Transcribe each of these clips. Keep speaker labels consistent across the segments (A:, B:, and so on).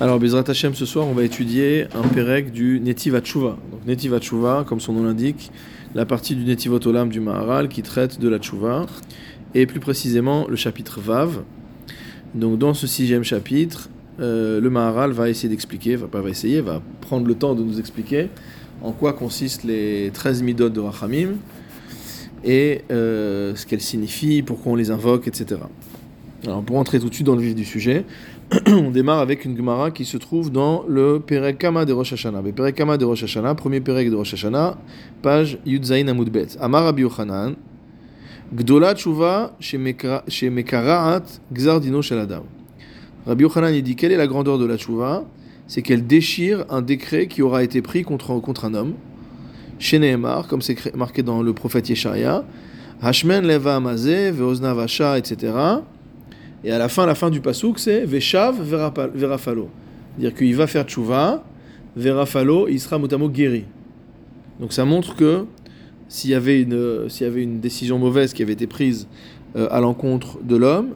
A: Alors, Bezrat Hashem, ce soir, on va étudier un Perek du Netiv Hatshuva. Donc, Netiv Hatshuva, comme son nom l'indique, la partie du Netivot Olam du Maharal qui traite de la Tshuva, et plus précisément le chapitre Vav. Donc, dans ce sixième chapitre, euh, le Maharal va essayer d'expliquer, va pas va essayer, va prendre le temps de nous expliquer en quoi consistent les 13 midot de Rachamim et euh, ce qu'elles signifient, pourquoi on les invoque, etc. Alors pour entrer tout de suite dans le vif du sujet, on démarre avec une Gemara qui se trouve dans le Perek Kama de Rosh Hashanah. Le Perek Kama de Rosh Hashanah, premier Perek de Rosh Hashanah, page Yudzaïn Amudbet. Amar Rabbi Yochanan, Gdola Tshuva Shemekaraat Gzardino Shaladam. Rabbi Yochanan il dit quelle est la grandeur de la Tshuva? C'est qu'elle déchire un décret qui aura été pris contre, un homme. Chez Nehemar, comme c'est marqué dans le prophète Yesharia, Hashmen Leva Amazé, Veozna Vasha, etc. Et à la fin, la fin du pasouk, c'est Veshav Verafalo. C'est-à-dire qu'il va faire tchouva, Verafalo, il sera motamo guéri. Donc ça montre que s'il y, avait une, s'il y avait une décision mauvaise qui avait été prise euh, à l'encontre de l'homme,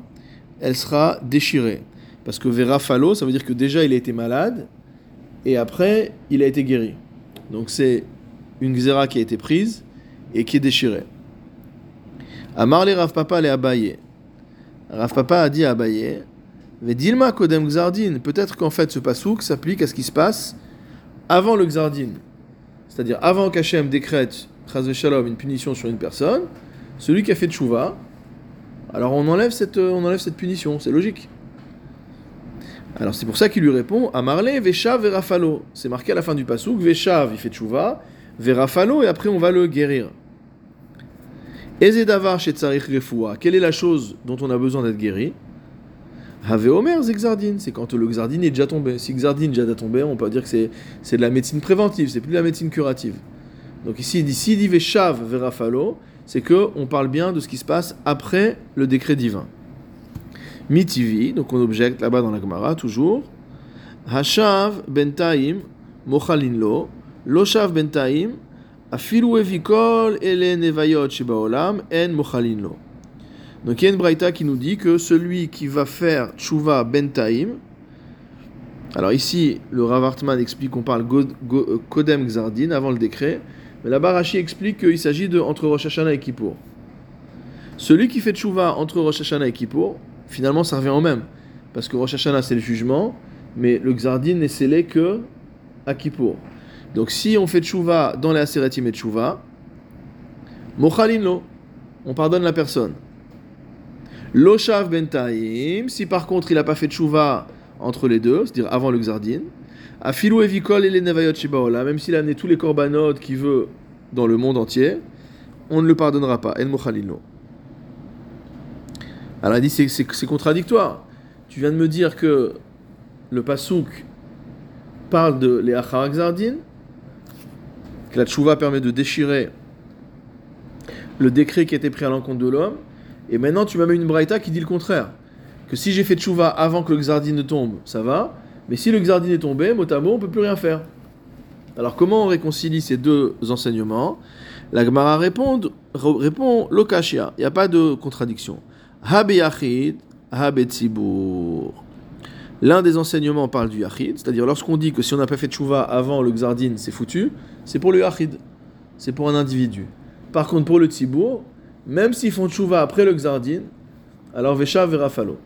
A: elle sera déchirée. Parce que Verafalo, ça veut dire que déjà il a été malade, et après il a été guéri. Donc c'est une xéra qui a été prise et qui est déchirée. Amar les Rav Papa les. Rav Papa a dit à Abaye, Vedilma Kodem Xardin, peut-être qu'en fait ce pasouk s'applique à ce qui se passe avant le Xardin. C'est-à-dire avant qu'Hachem décrète, Shalom, une punition sur une personne, celui qui a fait Tchouva, alors on enlève cette, on enlève cette punition, c'est logique. Alors c'est pour ça qu'il lui répond, Amarle, Veshav, Verafalo. C'est marqué à la fin du pasouk, Veshav, il fait Tchouva, Verafalo, et après on va le guérir. Ezedavar chez quelle est la chose dont on a besoin d'être guéri? Have Omer Zexardine, c'est quand le Xardine est déjà tombé. Si Xardine est déjà tombé, on peut dire que c'est, c'est de la médecine préventive, c'est plus de la médecine curative. Donc ici, il dit, si dit Veshav Verafalo, c'est que on parle bien de ce qui se passe après le décret divin. Mitivi, donc on objecte là-bas dans la Gemara, toujours. Hashav Bentaim Mochalinlo, Loshav Bentaim Afilu evikol ele nevayot shibaolam en mochalinlo. Donc il y a une braïta qui nous dit que celui qui va faire tshuva bentaim, alors ici le Rav Hartman explique qu'on parle kodem gzardin avant le décret, mais la Barashi explique qu'il s'agit de entre Rosh Hashanah et Kippour. Celui qui fait tshuva entre Rosh Hashanah et Kippour, finalement ça revient au même, parce que Rosh Hashanah c'est le jugement, mais le gzardin n'est scellé que à Kippour. Donc si on fait tchouva dans les Aseratim et tchouva, mochalin lo, on pardonne la personne. Loshav bentaim, si par contre il n'a pas fait tchouva entre les deux, c'est-à-dire avant le xardin, afilou evikol et les nevayot shibaola, même s'il a amené tous les korbanot qu'il veut dans le monde entier, on ne le pardonnera pas. En mochalin lo. Alors dit c'est, contradictoire. Tu viens de me dire que le pasouk parle de les Xardin, la tchouva permet de déchirer le décret qui a été pris à l'encontre de l'homme, et maintenant tu m'as mis une braïta qui dit le contraire. Que si j'ai fait tchouva avant que le xardine ne tombe, ça va, mais si le xardine est tombé, mot à mot, on peut plus rien faire. Alors comment on réconcilie ces deux enseignements? La Gemara répond, répond lokashia, il n'y a pas de contradiction. Habe yachid, habe L'un des enseignements parle du yachid, c'est-à-dire lorsqu'on dit que si on n'a pas fait tchouva avant le xardine, c'est foutu, c'est pour le yachid, c'est pour un individu. Par contre, pour le tzibour, même s'ils font tchouva après le xardine, alors vesha verafalo.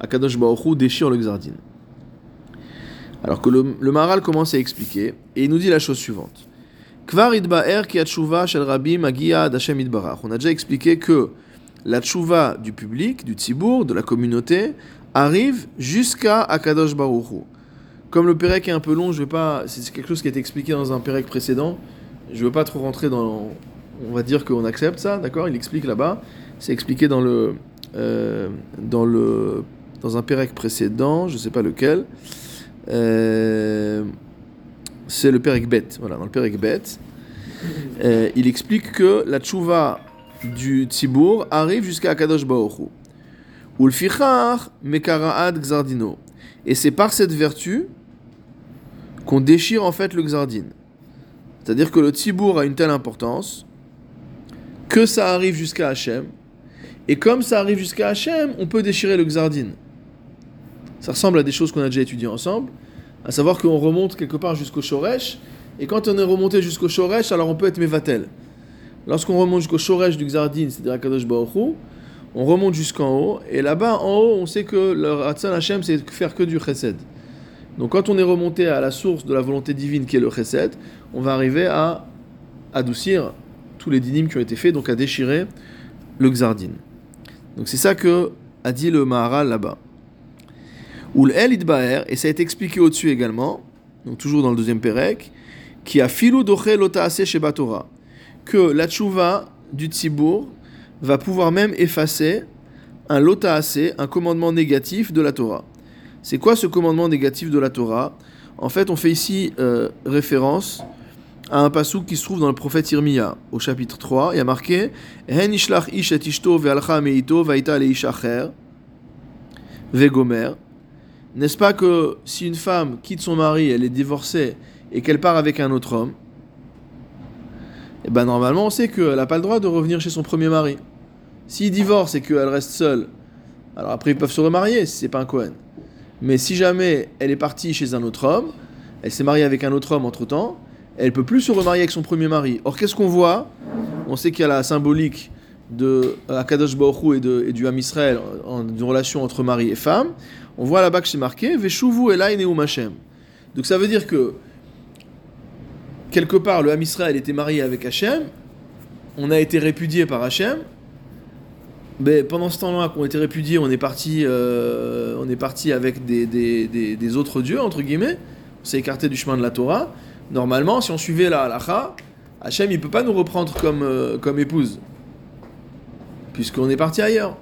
A: Akadosh Baruch déchire le xardine. Alors que le, Maharal commence à expliquer, et il nous dit la chose suivante. Kvar idba'er ki shel rabim agia d'Hashem. On a déjà expliqué que la tchouva du public, du tzibour, de la communauté, arrive jusqu'à Akadosh Baruchu. Comme le Pérec est un peu long, je vais pas. C'est quelque chose qui a été expliqué dans un Pérec précédent. Je veux pas trop rentrer dans. On va dire qu'on accepte ça, d'accord? Il explique là-bas. C'est expliqué dans le. Euh, dans le. Dans un Pérec précédent, je ne sais pas lequel. Euh, c'est le Pérec bête. Voilà, dans le Pérec bête. Euh, il explique que la tchouva du Tzibour arrive jusqu'à Akadosh Baruchu. Xardino. Et c'est par cette vertu qu'on déchire en fait le Xardine. C'est-à-dire que le Tzibour a une telle importance que ça arrive jusqu'à Hachem. Et comme ça arrive jusqu'à Hachem, on peut déchirer le Xardine. Ça ressemble à des choses qu'on a déjà étudiées ensemble. À savoir qu'on remonte quelque part jusqu'au Shoresh, et quand on est remonté jusqu'au Shoresh, alors on peut être Mevatel. Lorsqu'on remonte jusqu'au Shoresh du Xardin, c'est-à-dire à Kadosh Baruch on remonte jusqu'en haut, et là-bas, en haut, on sait que le Ratzal Hashem, c'est faire que du Chesed. Donc quand on est remonté à la source de la volonté divine qui est le Chesed, on va arriver à adoucir tous les dynimes qui ont été faits, donc à déchirer le Xardin. Donc c'est ça que a dit le Maharal là-bas. Ou el itbaer, et ça a été expliqué au-dessus également, donc toujours dans le deuxième Pérec, qui a filou doche lotaase chez que la tchouva du Tzibour va pouvoir même effacer un lotaase, un commandement négatif de la Torah. C'est quoi ce commandement négatif de la Torah? En fait, on fait ici euh, référence à un passou qui se trouve dans le prophète Irmia, au chapitre 3. Il y a marqué ve'gomer. N'est-ce pas que si une femme quitte son mari, elle est divorcée et qu'elle part avec un autre homme, et eh ben normalement on sait qu'elle n'a pas le droit de revenir chez son premier mari. S'il divorce et qu'elle reste seule, alors après ils peuvent se remarier si c'est pas un Cohen. Mais si jamais elle est partie chez un autre homme, elle s'est mariée avec un autre homme entre temps, elle peut plus se remarier avec son premier mari. Or qu'est-ce qu'on voit? On sait qu'il y a la symbolique de Akadosh Baruch et, et du Ham Israël, en, une relation entre mari et femme. On voit là-bas que c'est marqué Veshuvu elai neum Hashem. Donc ça veut dire que quelque part le Ham était marié avec Hachem, on a été répudié par Hachem. Mais pendant ce temps-là qu'on été répudié, on est parti, euh, on est parti avec des, autres dieux entre guillemets. On s'est écarté du chemin de la Torah. Normalement, si on suivait la halacha, Hachem il peut pas nous reprendre comme, euh, comme épouse, puisqu'on est parti ailleurs.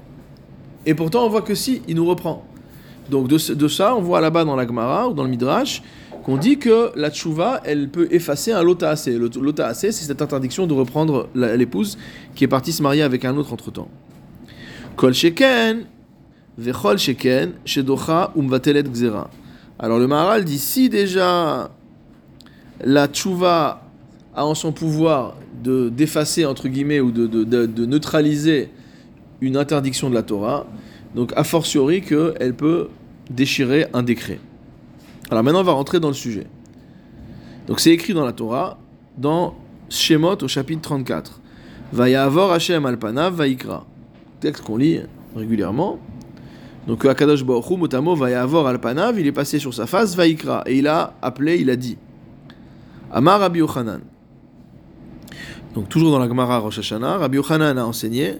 A: Et pourtant, on voit que si, il nous reprend. Donc de, de ça, on voit là-bas dans la Gemara ou dans le Midrash qu'on dit que la tchouva, elle peut effacer un lotaase. Le lotaase, c'est cette interdiction de reprendre l'épouse qui est partie se marier avec un autre entre-temps. Kol sheken, vechol sheken, shedocha umvatelet gzera. Alors le Maharal dit si déjà la tchouva a en son pouvoir de d'effacer entre guillemets ou de, de, de, neutraliser une interdiction de la Torah, donc a fortiori qu'elle peut déchirer un décret. Alors maintenant, on va rentrer dans le sujet. Donc c'est écrit dans la Torah, dans Shemot au chapitre 34. Vayavor Hashem alpanav vaikra. Texte qu'on lit régulièrement. Donc Akadosh Baruch motamo Vayavor alpanav, il est passé sur sa face, vaikra. Et il a appelé, il a dit. Amar Rabbi Yochanan. Donc toujours dans la Gemara Rosh Hashanah, Rabbi Yochanan a enseigné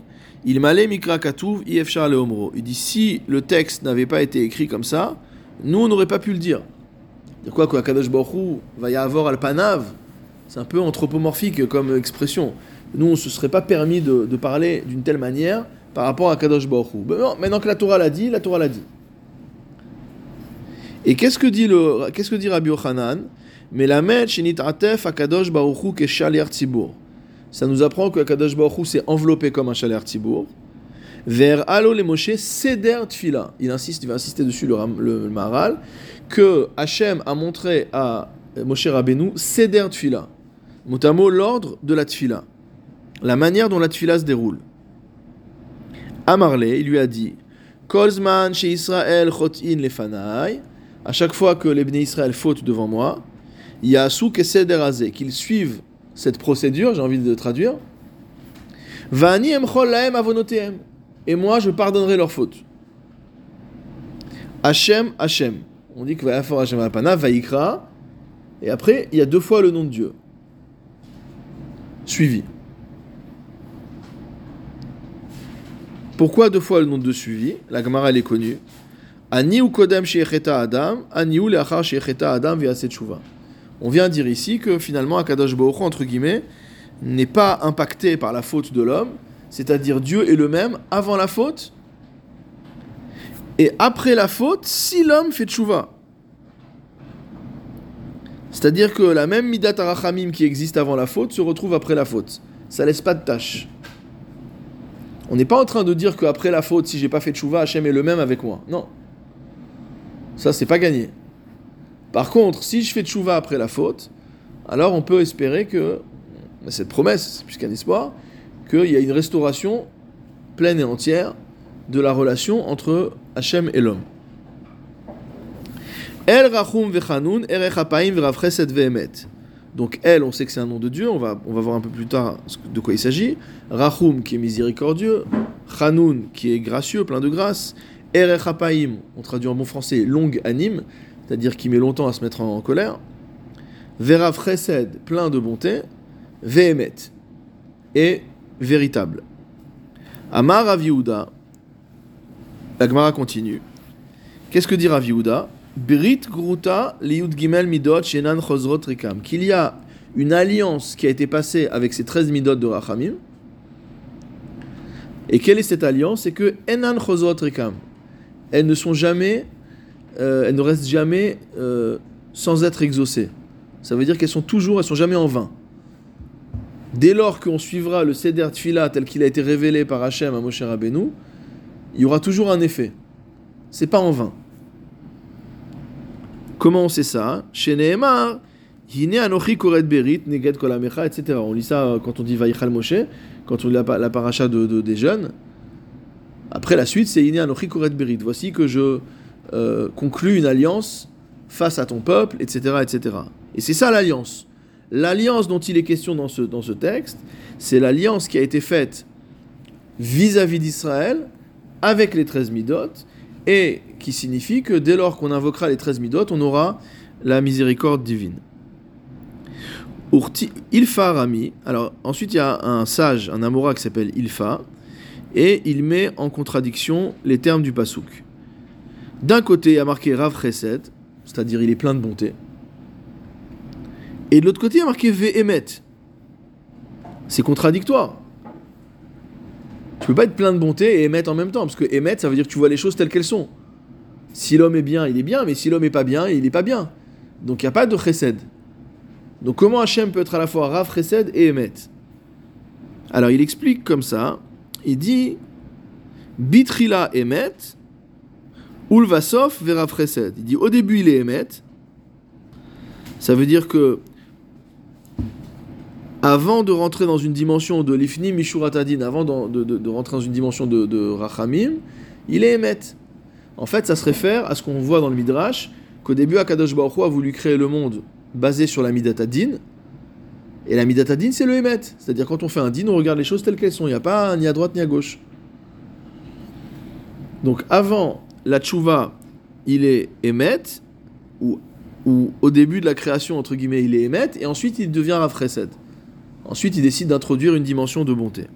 A: il m'allait mikra katuv ifshar leomro. Il dit si le texte n'avait pas été écrit comme ça, nous on n'aurait pas pu le dire. De quoi que Akadosh Baruch va y avoir al panav, c'est un peu anthropomorphique comme expression. Nous on ne se serait pas permis de, parler d'une telle manière par rapport à Kadosh Baruch Maintenant que la Torah l'a dit, la Torah l'a dit. Et qu'est-ce que dit le, qu'est-ce que dit Rabbi Yochanan? Mais la akadosh tzibur. Ça nous apprend que Akadosh baruchu s'est enveloppé comme un chaler tzibour. Vers alo le Moshe seder tfila. Il insiste, il va insister dessus le, le, Maharal, que Hachem a montré à Moshe Rabbeinu seder tfila. Motamo l'ordre de la tfila. La manière dont la tfila se déroule. Amarle, il lui a dit Kolzman chez Israël chotin lefanai. À chaque fois que les bénis Israël fautent devant moi, il y a souk et sederazé, qu'ils suivent cette procédure, j'ai envie de traduire. Vani emchol laem avonotem. Et moi, je pardonnerai leurs fautes. Hachem, Hachem. On dit que va Vayafor Hachem Alpana, Vaikra. Et après, il y a deux fois le nom de Dieu. Suivi. Pourquoi deux fois le nom de suivi? La Gemara, elle est connue. Ani ou Adam, ani ou Adam via On vient dire ici que finalement Akadosh Baruch entre guillemets n'est pas impacté par la faute de l'homme, c'est-à-dire Dieu est le même avant la faute et après la faute si l'homme fait tchouva. C'est-à-dire que la même midat arachamim qui existe avant la faute se retrouve après la faute. Ça laisse pas de tâche. On n'est pas en train de dire qu'après la faute, si j'ai pas fait tchouva, Hachem est le même avec moi. Non. Ça, c'est pas gagné. Par contre, si je fais tchouva après la faute, alors on peut espérer que, cette promesse, puisqu'il y a un espoir, qu'il y a une restauration pleine et entière de la relation entre Hachem et l'homme. El Rachum Vechanun. Donc El, on sait que c'est un nom de Dieu, on va, on va voir un peu plus tard de quoi il s'agit. Rachum qui est miséricordieux, Chanun qui est gracieux, plein de grâce, Erech Apaim, on traduit en bon français longue anime, c'est-à-dire qui met longtemps à se mettre en, colère. Verav Chesed, plein de bonté, Vehemet, et véritable. Amar Rav la Gemara continue. Qu'est-ce que dit Rav Brit Gruta Liud Gimel Midot Shenan. Qu'il y a une alliance qui a été passée avec ces 13 Midot de Rachamim. Et quelle est cette alliance? C'est que Enan. Elles ne sont jamais, euh, elles ne restent jamais euh, sans être exaucées. Ça veut dire qu'elles sont toujours, elles sont jamais en vain. Dès lors qu'on suivra le Seder Tfila tel qu'il a été révélé par Hachem à Moshe Rabbeinu, il y aura toujours un effet. C'est pas en vain. Comment on sait ça? Chez Nehemar, Anochi Koret Berit, Neged Kolamecha, etc. On lit ça euh, quand on dit Vaïchal Moshe, quand on lit la, paracha de, des jeunes. Après la suite, c'est Hine Anochi Koret Berit. Voici que je euh, conclus une alliance face à ton peuple, etc. etc. Et c'est ça l'alliance. L'alliance dont il est question dans ce, dans ce texte, c'est l'alliance qui a été faite vis-à-vis d'Israël avec les 13 midot et qui signifie que dès lors qu'on invoquera les 13 midot, on aura la miséricorde divine. Ilfa Rami, alors ensuite il y a un sage, un Amora qui s'appelle Ilfa, et il met en contradiction les termes du Pasouk. D'un côté, il y a marqué Rav c'est-à-dire il est plein de bonté. Et de l'autre côté, il y a marqué Vehemet. C'est contradictoire. Tu peux pas être plein de bonté et émettre en même temps, parce que émettre, ça veut dire que tu vois les choses telles qu'elles sont. Si l'homme est bien, il est bien, mais si l'homme est pas bien, il est pas bien. Donc il n'y a pas de chesed. Donc comment Hachem peut être à la fois Rav chesed et émet Alors il explique comme ça, il dit Bitrila émet, Ulvasov verav chesed. Il dit au début il est émet, ça veut dire que avant de rentrer dans une dimension de l'ifni mishuratadin, avant de, rentrer dans une dimension de, rachamim, il est émet. En fait, ça se réfère à ce qu'on voit dans le midrash, qu'au début, Akadosh Baruch Hu a voulu créer le monde basé sur la midatadin, et la midatadin, c'est le émet. C'est-à-dire quand on fait un din, on regarde les choses telles qu'elles sont. Il n'y a pas ni à droite ni à gauche. Donc avant la tchouva, il est émet, ou, au début de la création, entre guillemets, il est émet, et ensuite il devient rafresed. Ensuite, il décide d'introduire une dimension de bonté.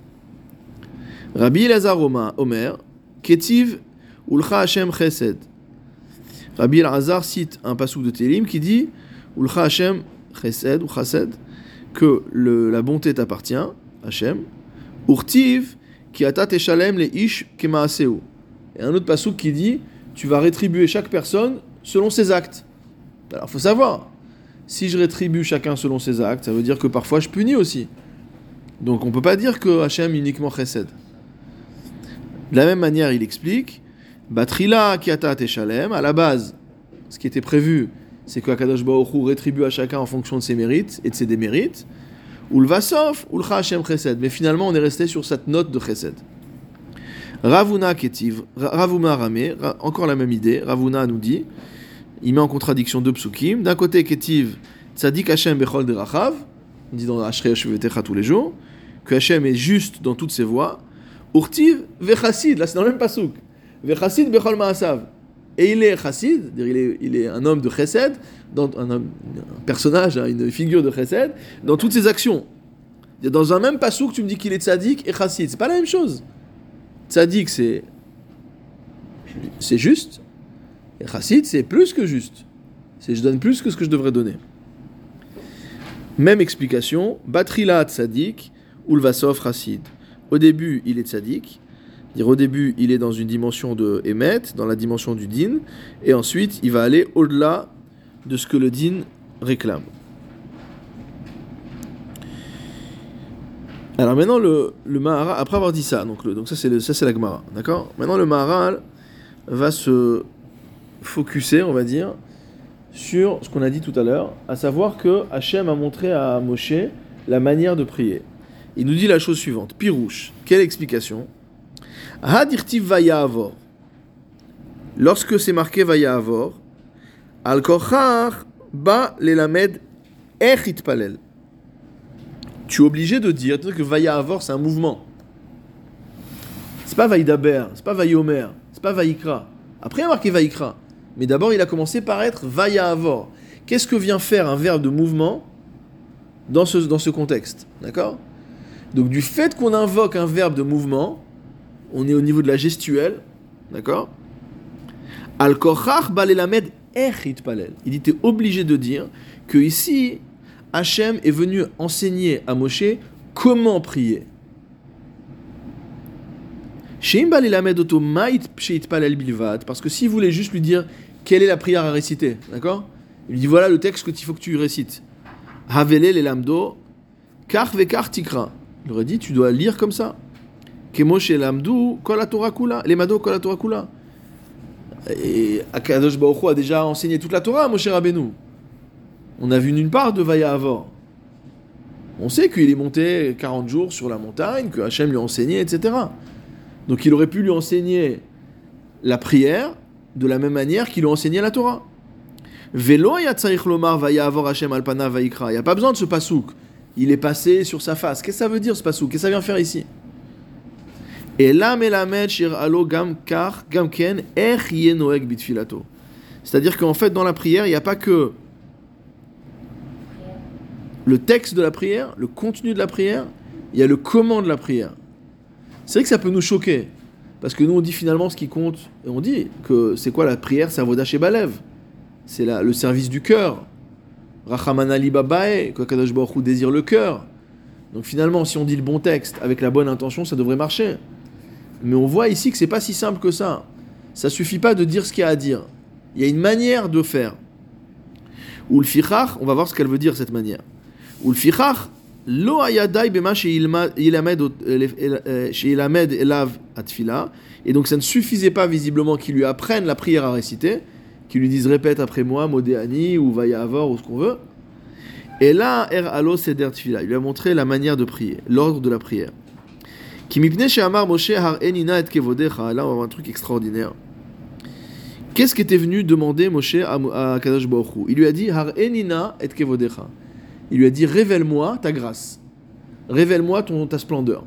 A: Rabbi Elazar Omer, Ketiv Ulcha Hashem Chesed. Rabbi Elazar cite un passage de Télim qui dit Ulcha Hashem Chesed ou Chesed, que la bonté t'appartient, Hashem. Urtiv qui atat shalem le ish kemaaseu. Et un autre passage qui dit Tu vas rétribuer chaque personne selon ses actes. Alors, faut savoir, si je rétribue chacun selon ses actes, ça veut dire que parfois je punis aussi. Donc on ne peut pas dire que Hachem uniquement chesed. De la même manière, il explique Batrila kiata teshalem, à la base, ce qui était prévu, c'est que Akadosh Baruch rétribue à chacun en fonction de ses mérites et de ses démérites. Ou le vasov, ou le Hachem chesed. Mais finalement, on est resté sur cette note de chesed. Ravuna ketiv, Ravuna rame, encore la même idée. Ravuna nous dit il met en contradiction deux psukim. D'un côté, Ketiv, Tzadik Hashem Bechol Derachav, on dit dans Ashrei Hashuvetecha tous les jours, que Hashem est juste dans toutes ses voies. Urtiv Vechassid, là c'est dans le même pasuk. Vechassid Bechol Maasav. Et il est chassid, il est, il est un homme de chesed, dans, un, personnage, hein, une figure de chesed, dans toutes ses actions. Dans un même pasuk, tu me dis qu'il est tzaddik et chassid. C'est pas la même chose. Tzaddik, c'est c'est juste, et chassid, c'est plus que juste. C'est je donne plus que ce que je devrais donner. Même explication, Batrila tzadik, Ulvasov chassid. Au début, il est tzadik. Dire au début, il est dans une dimension de Emet, dans la dimension du din, et ensuite, il va aller au-delà de ce que le din réclame. Alors maintenant, le, le Maharal, après avoir dit ça, donc, le, donc ça c'est ça c'est la Gemara, d'accord? Maintenant le Maharal va se focuser, on va dire, sur ce qu'on a dit tout à l'heure, à savoir que Hachem a montré à Moshe la manière de prier. Il nous dit la chose suivante. Pirouche, quelle explication Hadirtiv Vaya Avor. Lorsque c'est marqué Vaya Avor, Al ba lelamed ech palel. Tu es obligé de dire que Vaya Avor, c'est un mouvement. C'est pas Vaïdaber, c'est pas Vaïomer, c'est pas Vaïkra. Après, il a marqué Vaïkra. Mais d'abord, il a commencé par être Vaya Avor. Qu'est-ce que vient faire un verbe de mouvement dans ce, dans ce contexte D'accord? Donc, du fait qu'on invoque un verbe de mouvement, on est au niveau de la gestuelle. D'accord? Al balelamed palel. Il était obligé de dire que ici, Hachem est venu enseigner à Moshe comment prier. Parce que s'il voulait juste lui dire quelle est la prière à réciter, d'accord? Il lui dit voilà le texte qu'il faut que tu récites. Lamdo, kar vekar tikra. Il aurait dit tu dois lire comme ça. Lamdu kol kula, lemado kol kula. Et Akadosh Baruch a déjà enseigné toute la Torah à Moshe Rabbeinu. On a vu nulle part de Vaya Avor. On sait qu'il est monté 40 jours sur la montagne, que Hachem lui a enseigné, etc. Donc il aurait pu lui enseigner la prière de la même manière qu'il a enseigné la Torah. Velo lomar Hachem alpana vaikra. Il n'y a pas besoin de ce pasouk. Il est passé sur sa face. Qu'est-ce que ça veut dire ce pasouk? Qu'est-ce que ça vient faire ici? Et shir alo gam kar gam ken bitfilato. C'est-à-dire qu'en fait, dans la prière, il n'y a pas que le texte de la prière, le contenu de la prière, il y a le comment de la prière. C'est vrai que ça peut nous choquer, parce que nous on dit finalement ce qui compte, et on dit que c'est quoi la prière C'est Avodah Balev, c'est le service du cœur. Rachamana babae, que Kadosh Baruch désire le cœur. Donc finalement, si on dit le bon texte avec la bonne intention, ça devrait marcher. Mais on voit ici que c'est pas si simple que ça. Ça suffit pas de dire ce qu'il y a à dire. Il y a une manière de faire. Ou le on va voir ce qu'elle veut dire cette manière. Et donc ça ne suffisait pas visiblement qu'il lui apprenne la prière à réciter, qu'il lui dise répète après moi, Modéani ou Vayavor ou ce qu'on veut. Et là, Er Alo Seder il lui a montré la manière de prier, l'ordre de la prière. Moshe Har et là on va voir un truc extraordinaire. Qu'est-ce qu'était venu demander Moshe à, Kadosh Baruch Il lui a dit Har Enina et Kevodecha il lui a dit Révèle-moi ta grâce, révèle-moi ton, ta splendeur.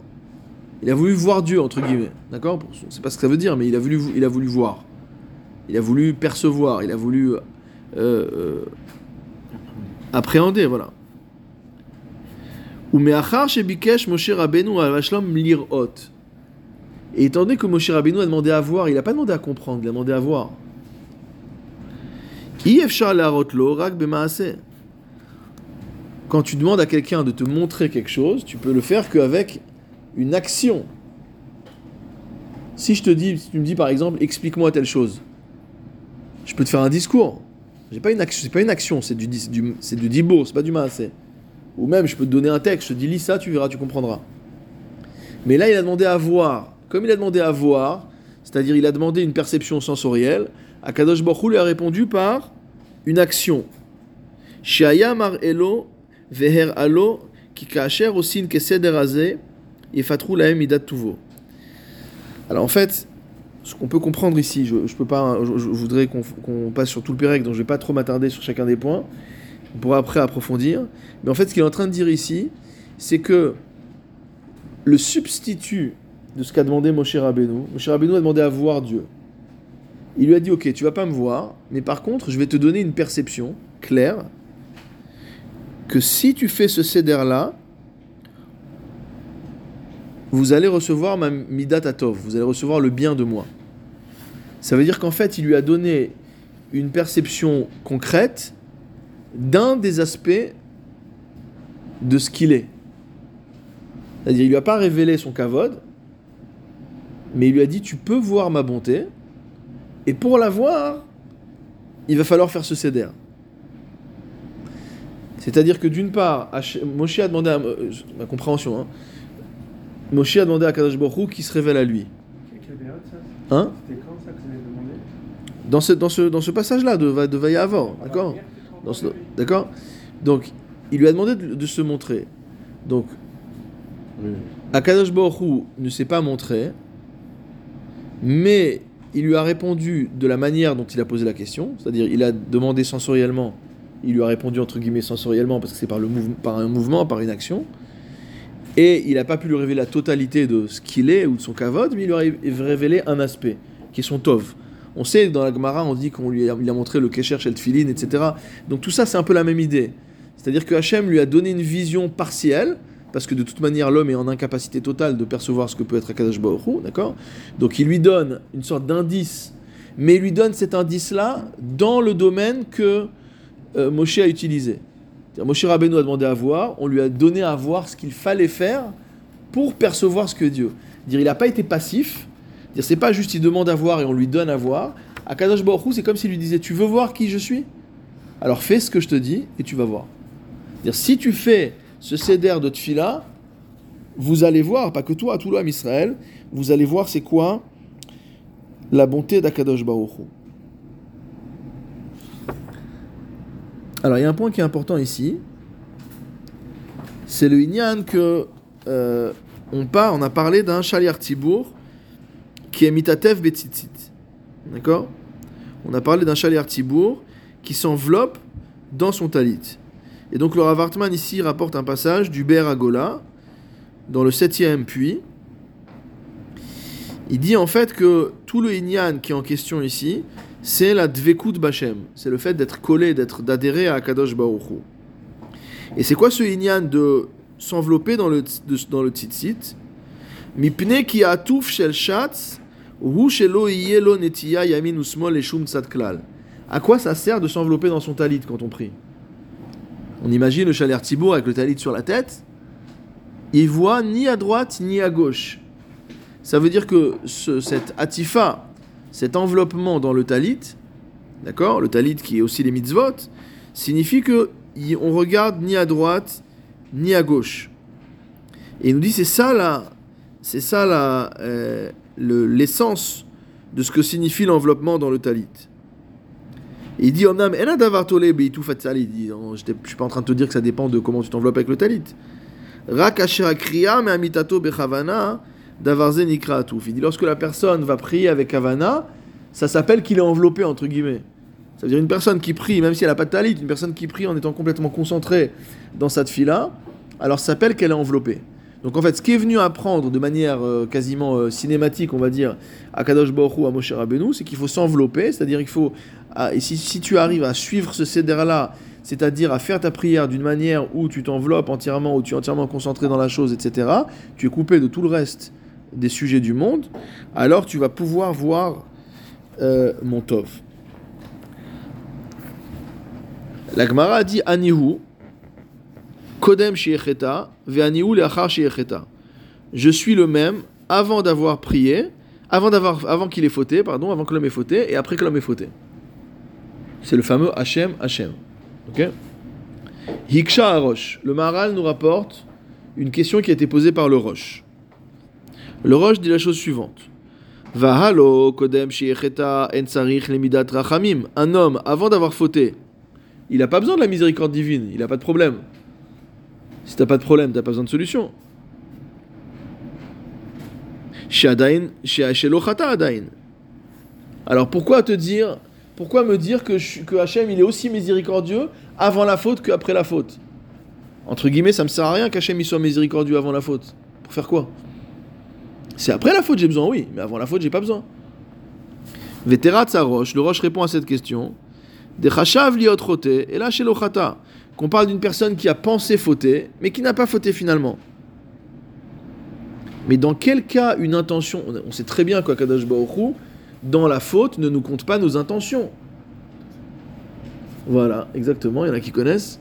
A: Il a voulu voir Dieu, entre guillemets. D'accord? C'est pas ce que ça veut dire, mais il a voulu, il a voulu voir. Il a voulu percevoir, il a voulu euh, euh, appréhender, voilà. Et étant donné que Moshe Rabbeinu a demandé à voir, il n'a pas demandé à comprendre, il a demandé à voir. Quand tu demandes à quelqu'un de te montrer quelque chose, tu peux le faire qu'avec une action. Si je te dis, tu me dis par exemple, explique-moi telle chose, je peux te faire un discours. J'ai pas c'est pas une action, c'est du, c'est du c'est pas du maasé. Ou même, je peux te donner un texte, je te dis lis ça, tu verras, tu comprendras. Mais là, il a demandé à voir. Comme il a demandé à voir, c'est-à-dire il a demandé une perception sensorielle, Akadosh Baruch lui a répondu par une action. Shaya mar elo Veher alo midat tuvo. Alors en fait, ce qu'on peut comprendre ici, je, je peux pas, je, voudrais qu'on passe sur tout le Pérec, donc je vais pas trop m'attarder sur chacun des points. On pourra après approfondir. Mais en fait, ce qu'il est en train de dire ici, c'est que le substitut de ce qu'a demandé Moshe Rabbeinu, Moshe Rabbeinu a demandé à voir Dieu. Il lui a dit, ok, tu vas pas me voir, mais par contre, je vais te donner une perception claire que si tu fais ce céder-là, vous allez recevoir ma midat atov, vous allez recevoir le bien de moi. Ça veut dire qu'en fait, il lui a donné une perception concrète d'un des aspects de ce qu'il est. C'est-à-dire, il lui a pas révélé son kavod, mais il lui a dit Tu peux voir ma bonté, et pour la voir, il va falloir faire ce céder. C'est-à-dire que d'une part, Moshe a demandé à euh, ma compréhension, hein, a demandé à Kadosh qui se révèle à lui. Hein? Dans ce, dans ce, dans ce passage-là de, de Vaya avant, d'accord? D'accord? Donc, il lui a demandé de, se montrer. Donc, Akadosh Baruch ne s'est pas montré, mais il lui a répondu de la manière dont il a posé la question, c'est-à-dire il a demandé sensoriellement, il lui a répondu entre guillemets sensoriellement parce que c'est par, par un mouvement, par une action, et il n'a pas pu lui révéler la totalité de ce qu'il est ou de son kavod, mais il lui a révélé un aspect, qui est son tov. On sait, dans la Gemara, on dit qu'on lui a, montré le Kesher Tfilin, etc. Donc tout ça, c'est un peu la même idée. C'est-à-dire que Hachem lui a donné une vision partielle, parce que de toute manière, l'homme est en incapacité totale de percevoir ce que peut être Akadosh Baruch d'accord? Donc il lui donne une sorte d'indice, mais il lui donne cet indice-là dans le domaine que euh, Moshe a utilisé. Moshe Rabbeinu a demandé à voir, on lui a donné à voir ce qu'il fallait faire pour percevoir ce que Dieu. Dire, il n'a pas été passif. Dire, c'est pas juste il demande à voir et on lui donne à voir. À Kadosh Baruch c'est comme s'il lui disait, tu veux voir qui je suis? Alors fais ce que je te dis et tu vas voir. Dire, si tu fais ce céder de Tfila, vous allez voir, pas que toi, tout l'homme Israël, vous allez voir c'est quoi la bonté d'Akadosh Baruch Alors il y a un point qui est important ici, c'est le Inyan que euh, on, on a parlé d'un Shaliar Tibour qui est Mitatev Betzitzit. D'accord? On a parlé d'un Shaliar Tibour qui s'enveloppe dans son talit. Et donc le Rav ici rapporte un passage du Ber Agola dans le septième puits. Il dit en fait que tout le Inyan qui est en question ici, c'est la Dvekut Bachem. C'est le fait d'être collé, d'être d'adhérer à Kadosh Baruch Et c'est quoi ce Inyan de s'envelopper dans le, de, dans le tzitzit? Mipne ki atouf shel shatz, hu shelo lo netiya yamin usmol eshum klal. À quoi ça sert de s'envelopper dans son talit quand on prie? On imagine le chaler Tibour avec le talit sur la tête. Il voit ni à droite ni à gauche. Ça veut dire que ce, cette atifa, cet enveloppement dans le talit, d'accord, le talit qui est aussi les mitzvot, signifie que on regarde ni à droite ni à gauche. Et il nous dit c'est ça là, c'est ça là euh, l'essence de ce que signifie l'enveloppement dans le talit. il dit il dit je suis pas en train de te dire que ça dépend de comment tu t'enveloppes avec le talit. Me amitato bechavana Davarzen Il dit lorsque la personne va prier avec Havana, ça s'appelle qu'il est enveloppé, entre guillemets. Ça veut dire une personne qui prie, même si elle n'a pas de talit, une personne qui prie en étant complètement concentrée dans cette fila, alors ça s'appelle qu'elle est enveloppée. Donc en fait, ce qui est venu apprendre de manière euh, quasiment euh, cinématique, on va dire, à Kadosh Baruch à Moshe Rabbeinu, c'est qu'il faut s'envelopper, c'est-à-dire il faut, et si, si, tu arrives à suivre ce céder-là, c'est-à-dire à faire ta prière d'une manière où tu t'enveloppes entièrement, où tu es entièrement concentré dans la chose, etc., tu es coupé de tout le reste des sujets du monde, alors tu vas pouvoir voir euh, mon Tov. La Gemara dit Anihu, Kodem Shiecheta, Ve'anihu Leachar Shiecheta. Je suis le même avant d'avoir prié, avant, d'avoir, avant qu'il ait fauté, pardon, avant que l'homme ait fauté, et après que l'homme ait fauté. C'est le fameux Hachem Hachem. Ok? Hiksha Arosh. Le Maharal nous rapporte une question qui a été posée par le Roche. Le Roche dit la chose suivante. kodem rachamim. Un homme, avant d'avoir fauté, il n'a pas besoin de la miséricorde divine, il n'a pas de problème. Si t'as pas de problème, t'as pas besoin de solution. Alors pourquoi te dire, pourquoi me dire que, Hachem il est aussi miséricordieux avant la faute qu'après la faute? Entre guillemets, ça me sert à rien qu'Hachem soit miséricordieux avant la faute. Pour faire quoi? C'est après la faute j'ai besoin, oui, mais avant la faute j'ai pas besoin. Vétérat roche, le roche répond à cette question. Des chachav liot et là chez l'ochata, qu'on parle d'une personne qui a pensé fauter, mais qui n'a pas fauté finalement. Mais dans quel cas une intention, on sait très bien quoi Kadash dans la faute ne nous compte pas nos intentions. Voilà, exactement, il y en a qui connaissent.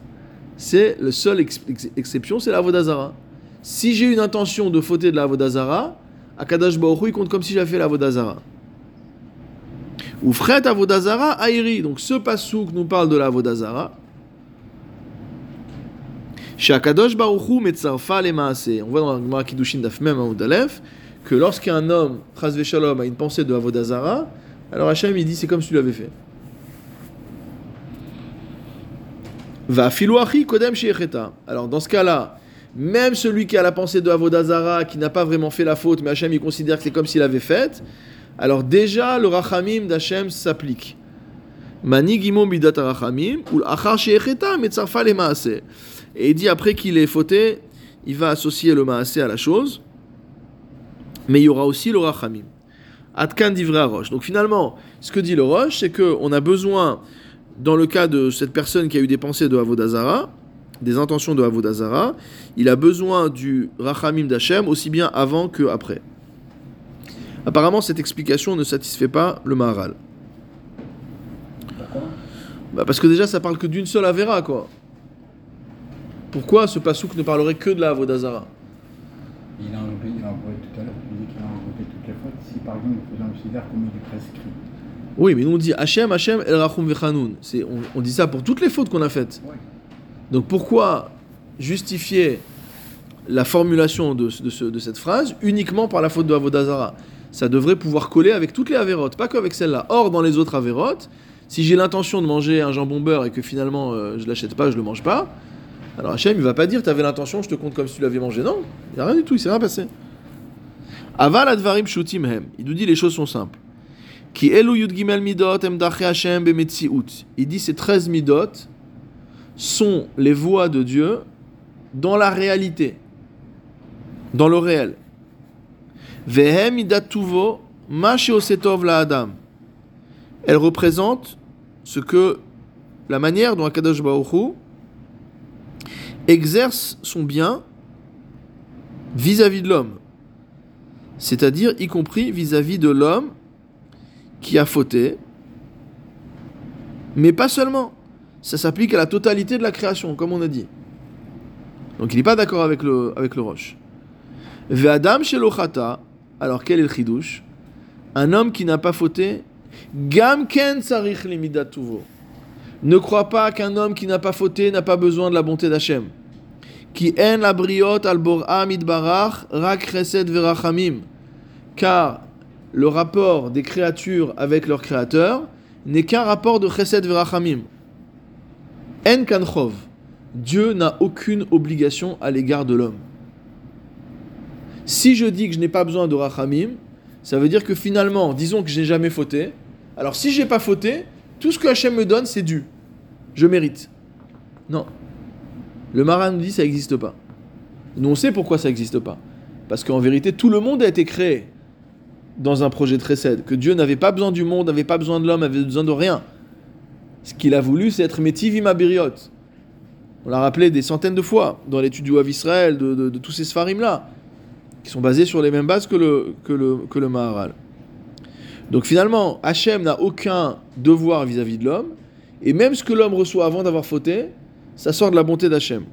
A: C'est le seul exception, c'est la Vodazara. Si j'ai une intention de fauter de la Vodazara, Akadash Baruch il compte comme si j'avais fait la Vodazara. Ou fret Avodazara Airi. Donc ce pasouk nous parle de la Vodazara. Shakadosh Baruchu Metzarfa le On voit dans la Gemara Kiddushin Daf Mem que lorsqu'un homme, Chazve Shalom, a une pensée de Avodazara, alors Hachem il dit c'est comme si tu l'avais fait. Va filouachi kodem Alors dans ce cas-là, même celui qui a la pensée de Avodazara, qui n'a pas vraiment fait la faute, mais Hachem il considère que c'est comme s'il avait fait, alors déjà le rachamim d'Hachem s'applique. Et il dit après qu'il est fauté, il va associer le maase à la chose, mais il y aura aussi le rachamim. Atkan divra roche. Donc finalement, ce que dit le roche, c'est qu'on a besoin, dans le cas de cette personne qui a eu des pensées de Avodazara, des intentions de Avodazara, il a besoin du rachamim d'Hachem aussi bien avant que après. Apparemment, cette explication ne satisfait pas le Maharal.
B: Pourquoi
A: Bah parce que déjà, ça parle que d'une seule Avera, quoi. Pourquoi ce pasouk ne parlerait que de la Avodazara
B: Il a enlevé, il a enlevé tout à l'heure, tu disais qu'il a enlevé toutes les fautes. Si par exemple, le faisant le sidère comme il est prescrit.
A: Oui, mais nous on dit Hachem, Hachem, El Rachum Vechanoun. On, on dit ça pour toutes les fautes qu'on a faites.
B: Ouais.
A: Donc pourquoi justifier la formulation de, de, ce- de cette phrase uniquement par la faute de Avodazara? Ça devrait pouvoir coller avec toutes les avérotes, pas qu'avec celle-là. Or, dans les autres avérotes, si j'ai l'intention de manger un jambon beurre et que finalement euh, je l'achète pas, je le mange pas, alors Hachem il va pas dire t'avais l'intention, je te compte comme si tu l'avais mangé. Non, il n'y a rien du tout, il s'est rien passé. Aval advarim shutim hem. Il nous dit les choses sont simples. Ki elu yud gimel midot. Il dit ces 13 midot sont les voix de Dieu dans la réalité, dans le réel. Vehem midat tuvo ma sheosetov la adam. Elle représente ce que la manière dont Akadosh Baruch exerce son bien vis-à-vis de l'homme, c'est-à-dire y compris vis-à-vis de l'homme qui a fauté, mais pas seulement. Ça s'applique à la totalité de la création, comme on a dit. Donc il n'est pas d'accord avec le, avec le roche. Ve'adam shelochata, alors quel est le chidouche? Un homme qui n'a pas fauté, gam ken sarich limidat. Ne crois pas qu'un homme qui n'a pas fauté n'a pas besoin de la bonté d'Hachem. Qui en la briot al chesed verachamim. Car le rapport des créatures avec leur créateur n'est qu'un rapport de chesed verachamim. En kanchov. Dieu n'a aucune obligation à l'égard de l'homme. Si je dis que je n'ai pas besoin de rachamim, ça veut dire que finalement, disons que je n'ai jamais fauté. Alors si j'ai pas fauté, tout ce que Hachem me donne, c'est dû. Je mérite. Non. Le Maran nous dit ça n'existe pas. Nous on sait pourquoi ça n'existe pas. Parce qu'en vérité, tout le monde a été créé dans un projet de Chesed. Que Dieu n'avait pas besoin du monde, n'avait pas besoin de l'homme, avait besoin de rien. Ce qu'il a voulu, c'est être Métiv Abiriot. On l'a rappelé des centaines de fois dans l'étude du Israël, de, tous ces Sfarim-là, qui sont basés sur les mêmes bases que le, Maharal. Donc finalement, Hachem n'a aucun devoir vis-à-vis de l'homme, et même ce que l'homme reçoit avant d'avoir fauté, ça sort de la bonté d'Hachem.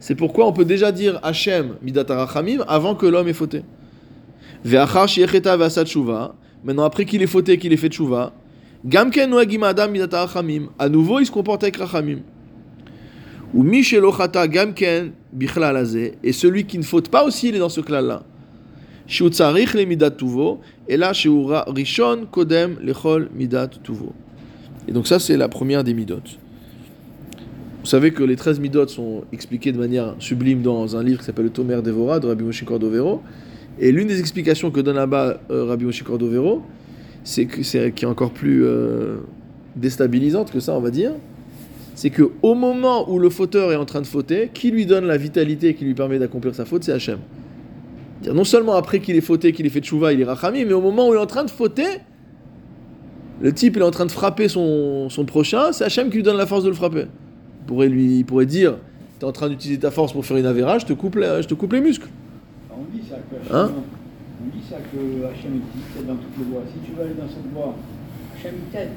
A: C'est pourquoi on peut déjà dire Hachem midat avant que l'homme ait fauté. Maintenant, après qu'il ait fauté, qu'il ait fait tshuva, Gamken À nouveau, il se comporte avec Rachamim. Ou Michelochata Gamken Et celui qui ne faute pas aussi, il est dans ce clan-là. Shoutsarich le midat tuvo. Et là, Sheura Rishon Kodem lechol midat tuvo. Et donc, ça, c'est la première des midot. Vous savez que les 13 midot sont expliquées de manière sublime dans un livre qui s'appelle Le Tomer Devora de Rabbi Moshe Cordovero. Et l'une des explications que donne là-bas euh, Rabbi Moshe Cordovero, c'est que c'est qui est encore plus euh, déstabilisante que ça, on va dire, c'est que au moment où le fauteur est en train de fauter, qui lui donne la vitalité qui lui permet d'accomplir sa faute, c'est Hachem. Non seulement après qu'il ait fauté, qu'il ait fait tchouva, il est rachami, mais au moment où il est en train de fauter, le type est en train de frapper son, son prochain, c'est Hachem qui lui donne la force de le frapper. Il pourrait, lui, il pourrait dire Tu es en train d'utiliser ta force pour faire une avéra, je te coupe, je te coupe les muscles.
B: On dit ça que Hachem,
A: Hein
B: on dit ça que Hachem dit, c'est dans toutes les voies. Si tu veux aller dans cette voie, Hachem t'aide.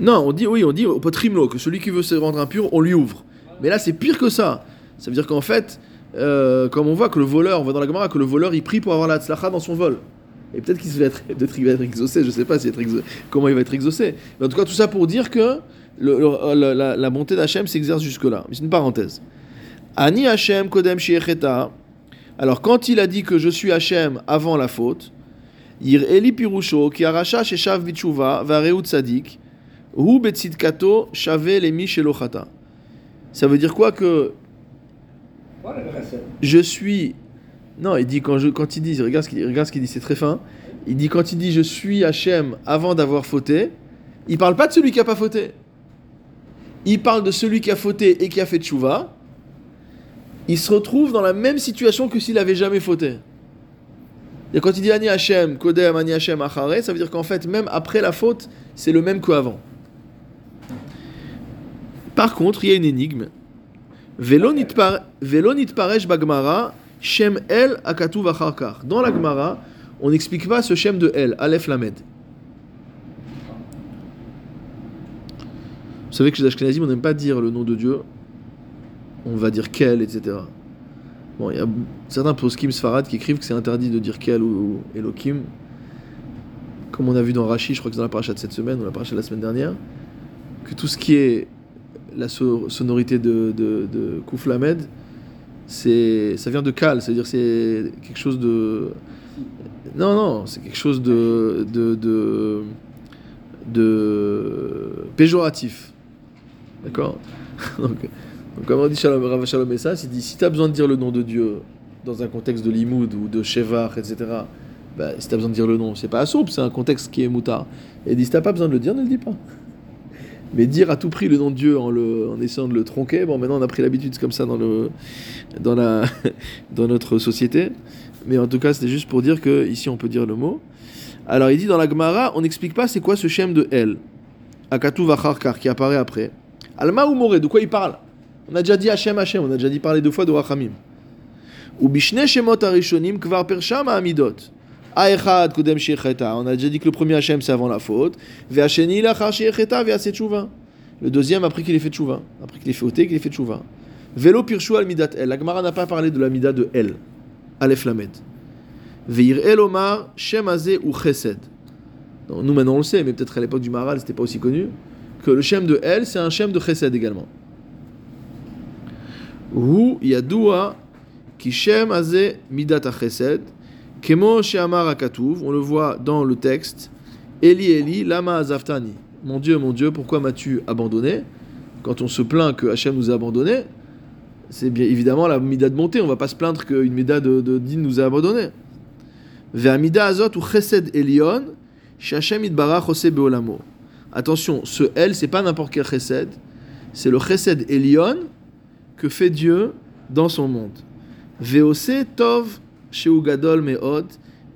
A: Non, on dit, oui, on dit au potrimlo que celui qui veut se rendre impur, on lui ouvre. Mais là, c'est pire que ça. Ça veut dire qu'en fait, euh, comme on voit que le voleur, on voit dans la Gemara que le voleur il prie pour avoir la tzlacha dans son vol. Et peut-être qu'il va va être exaucé, je sais pas être exaucé- comment il va être exaucé. Mais en tout cas, tout ça pour dire que le- le- la, la- la bonté d'Hachem s'exerce jusque-là. Mais c'est une parenthèse. Ani Hachem kodem shiecheta. Alors, quand il a dit que je suis Hachem avant la faute, Yir Eli Pirusho, qui arracha chez Shav Bichuva, Tzadik, Hu Betzidkato, Shave Lemi. Ça veut dire quoi que je suis. Non, il dit quand, je, quand il dit, regarde ce qu'il regarde ce qu'il dit, c'est très fin. Il dit quand il dit je suis Hachem avant d'avoir fauté, il parle pas de celui qui a pas fauté. Il parle de celui qui a fauté et qui a fait tchouva. Il se retrouve dans la même situation que s'il avait jamais fauté. Et quand il dit Ani Hachem, Kodem, Ani Hachem, Achare, ça veut dire qu'en fait, même après la faute, c'est le même qu'avant. Par contre, il y a une énigme. Velo nitpar- velo nitparesh bagmara, Shem El akatuv acharkar. Dans la Gemara, on n'explique pas ce Shem de El, Aleph Lamed. Vous savez que chez Ashkenazim, on n'aime pas dire le nom de Dieu. On va dire Kel, etc. Bon, il y a certains poskim Sfarad qui écrivent que c'est interdit de dire Kel ou, Elohim. Comme on a vu dans Rashi, je crois que c'est dans la paracha de cette semaine ou la paracha de la semaine dernière, que tout ce qui est la so- sonorité de, de, de Kouf Lamed, c'est, ça vient de Kal, c'est-à-dire c'est quelque chose de. Non, non, c'est quelque chose de. de, de, de péjoratif. D'accord? Donc, comme on dit Shalom, Rav Shalom il dit si tu as besoin de dire le nom de Dieu dans un contexte de limoud ou de shevar, etc., bah, si tu as besoin de dire le nom, c'est pas soupe, c'est un contexte qui est moutard. Et il dit si tu pas besoin de le dire, ne le dis pas. Mais dire à tout prix le nom de Dieu en, essayant de le tronquer, bon, maintenant on a pris l'habitude, comme ça dans, le, dans, la, dans notre société. Mais en tout cas, c'était juste pour dire que ici on peut dire le mot. Alors il dit dans la Gemara, on n'explique pas c'est quoi ce shem de El, Akatu Vacharkar, qui apparaît après. Alma ou Moré, de quoi il parle? On a déjà dit Hachem Hachem, on a déjà dit parler deux fois de Rachamim. Ou Arishonim Kvar Persham Amidot. Aechad on a déjà dit que le premier Hachem c'est avant la faute. Ve'asheni Lachar Shecheta. Le deuxième après qu'il ait fait Tshuva, après qu'il ait fait ôter, qu'il ait fait Tshuva. Velo Pirshu Al Midat El. La Gemara n'a pas parlé de la Mida de El. Aleph Lamed. Veir El Omar Shem ou Chesed. Nous maintenant on le sait, mais peut-être à l'époque du Maharal c'était pas aussi connu, que le Shem de El c'est un Shem de Chesed également. Hu Yadua Ki Shem Azeh Midat Chesed. Kemo Sheamar Akatuv, on le voit dans le texte. Eli Eli Lama Azaftani. Mon Dieu, mon Dieu, pourquoi m'as-tu abandonné? Quand on se plaint que Hachem nous a abandonnés, c'est bien évidemment la mida de montée. On va pas se plaindre qu'une mida de, de din nous a abandonnés. Ve'amida azot ou chesed elion, shachem itbarach ose beolamo. Attention, ce El, c'est pas n'importe quel chesed, c'est le chesed elion que fait Dieu dans son monde. Ve'ose tov sheu gadol meod,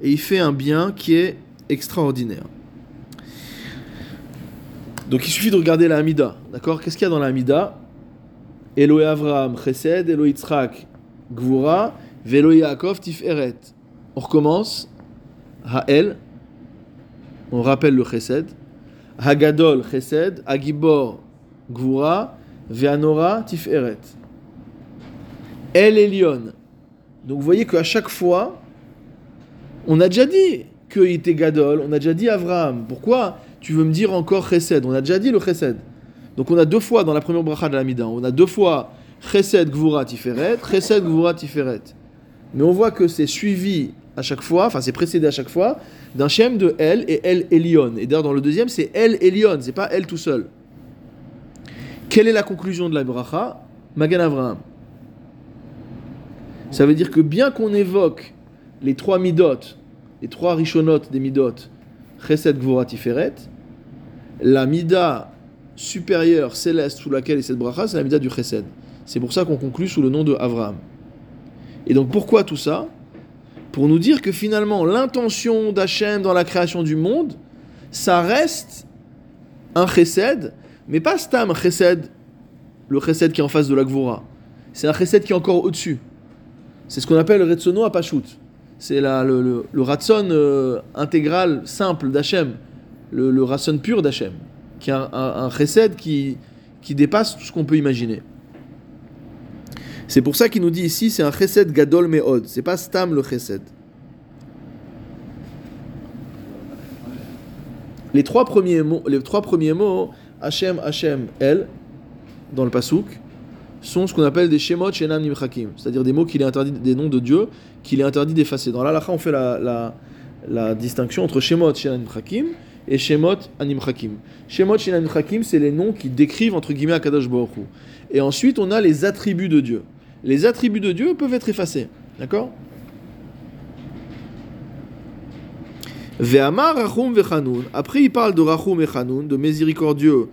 A: et il fait un bien qui est extraordinaire. Donc il suffit de regarder la Hamida, d'accord? Qu'est-ce qu'il y a dans la Hamida? Eloé Avraham, Chesed, Eloé Yitzhak, Gvura, Velo Yaakov, Tiferet. On recommence. Ha'el, on rappelle le Chesed. Hagadol, Chesed, Agibor, Gvura, Veanora, Tiferet. El Elion. Donc vous voyez qu'à chaque fois, on a déjà dit qu'il était Gadol, on a déjà dit Avraham. Pourquoi? Tu veux me dire encore Chesed On a déjà dit le Chesed. Donc on a deux fois dans la première bracha de la Mida, on a deux fois Chesed Gvura Tiferet, Chesed Gvura Tiferet. Mais on voit que c'est suivi à chaque fois, enfin c'est précédé à chaque fois, d'un Shem de El et El Elion. Et d'ailleurs dans le deuxième c'est El Elion, c'est pas El tout seul. Quelle est la conclusion de la bracha? Magan Avraham. Ça veut dire que bien qu'on évoque les trois midot, les trois rishonotes des midot, Chesed Gvura Tiferet, la mida supérieure céleste sous laquelle est cette bracha, c'est la mida du Chesed. C'est pour ça qu'on conclut sous le nom de Avraham. Et donc pourquoi tout ça? Pour nous dire que finalement l'intention d'Hachem dans la création du monde, ça reste un Chesed, mais pas Stam Chesed, le Chesed qui est en face de la Gvura. C'est un Chesed qui est encore au-dessus. C'est ce qu'on appelle le Retsono Apashut. C'est la- le, le, Ratson euh, intégral simple d'Hachem, le, le Ratson pur d'Hachem, qui est un, un, un chesed qui, qui dépasse tout ce qu'on peut imaginer. C'est pour ça qu'il nous dit ici, c'est un chesed gadol meod, c'est pas stam le chesed. Les trois premiers mots, les trois premiers mots, Hachem, Hachem, El, dans le pasouk, sont ce qu'on appelle des shemot shenan nimchakim, c'est-à-dire des mots qu'il est interdit, des noms de Dieu qu'il est interdit d'effacer. Dans l'alacha, on fait la, la, la distinction entre shemot shenan nimchakim et shemot animchakim. Shemot shenan nimchakim, c'est les noms qui décrivent entre guillemets Akadosh Baruch Hu. Et ensuite, on a les attributs de Dieu. les attributs de Dieu peuvent être effacés. D'accord? Ve'amar Rachum Vechanoun. Après, il parle de Rachum et de miséricordieux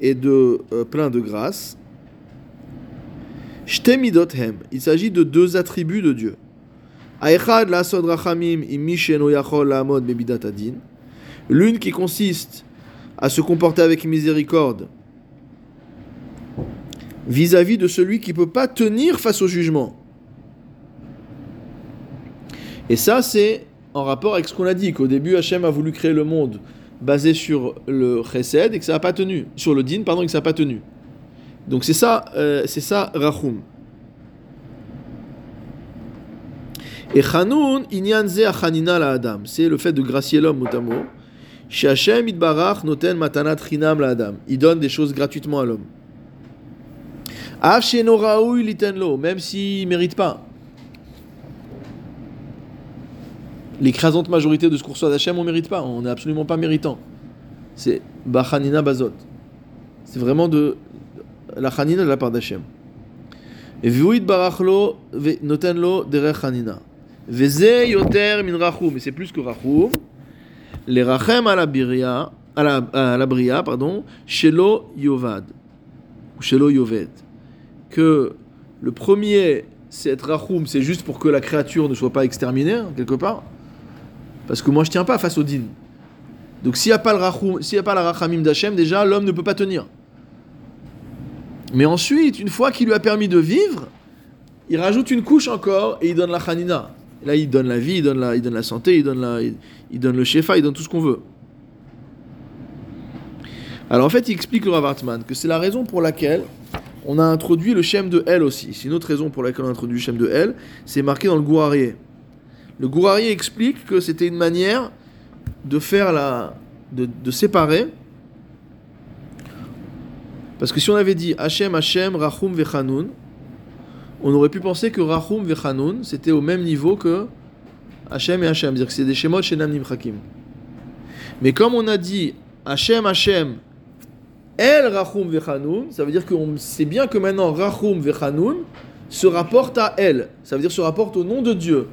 A: et de euh, plein de grâce. Il s'agit de deux attributs de Dieu. L'une qui consiste à se comporter avec miséricorde vis-à-vis de celui qui ne peut pas tenir face au jugement. Et ça, c'est en rapport avec ce qu'on a dit, qu'au début, Hachem a voulu créer le monde basé sur le chesed et que ça n'a pas tenu, sur le din, pardon, et que ça n'a pas tenu. Donc c'est ça, euh, c'est ça, Rachum. Et Chanoun, inyanze achanina la Adam, c'est le fait de gracier l'homme, motamo. Chez idbarach noten matanat chinam la Adam. Il donne des choses gratuitement à l'homme. Litenlo, même s'il ne mérite pas. l'écrasante majorité de ce qu'on reçoit d'Hachem, on ne mérite pas, on n'est absolument pas méritant. C'est Bachanina Bazot. C'est vraiment de la Chanina de la part d'Hachem. Et Vuit Barachlo Notenlo Derech Chanina. Veze Yoter Min Rachum, mais c'est plus que Rachum. Les Rachem à la Bria, à la, à Bria, pardon, Shelo Yovad, ou Shelo Yoved. Que le premier, c'est être Rachum, c'est juste pour que la créature ne soit pas exterminée, hein, quelque part. Parce que moi, je tiens pas face au din. Donc s'il n'y a, pas le s'il a pas la rachamim d'Hachem, déjà, l'homme ne peut pas tenir. Mais ensuite, une fois qu'il lui a permis de vivre, il rajoute une couche encore et il donne la chanina. Là, il donne la vie, il donne la, il donne la santé, il donne, la, il, donne le shefa, il donne tout ce qu'on veut. Alors en fait, il explique le Rav que c'est la raison pour laquelle on a introduit le shem de El aussi. C'est une autre raison pour laquelle on a introduit le shem de El. C'est marqué dans le Gouarier. Le Gourari explique que c'était une manière de faire la. de, séparer. Parce que si on avait dit Hachem, Hachem, Rachum, Vechanoun, on aurait pu penser que Rachum, Vechanoun, c'était au même niveau que Hachem et Hachem. C'est-à-dire que c'est des Shemot Shenam Nimchakim. Mais comme on a dit Hachem, Hachem, El Rachum Vechanoun, ça veut dire qu'on sait bien que maintenant Rachum Vechanoun se rapporte à El. Ça veut dire se rapporte au nom de Dieu.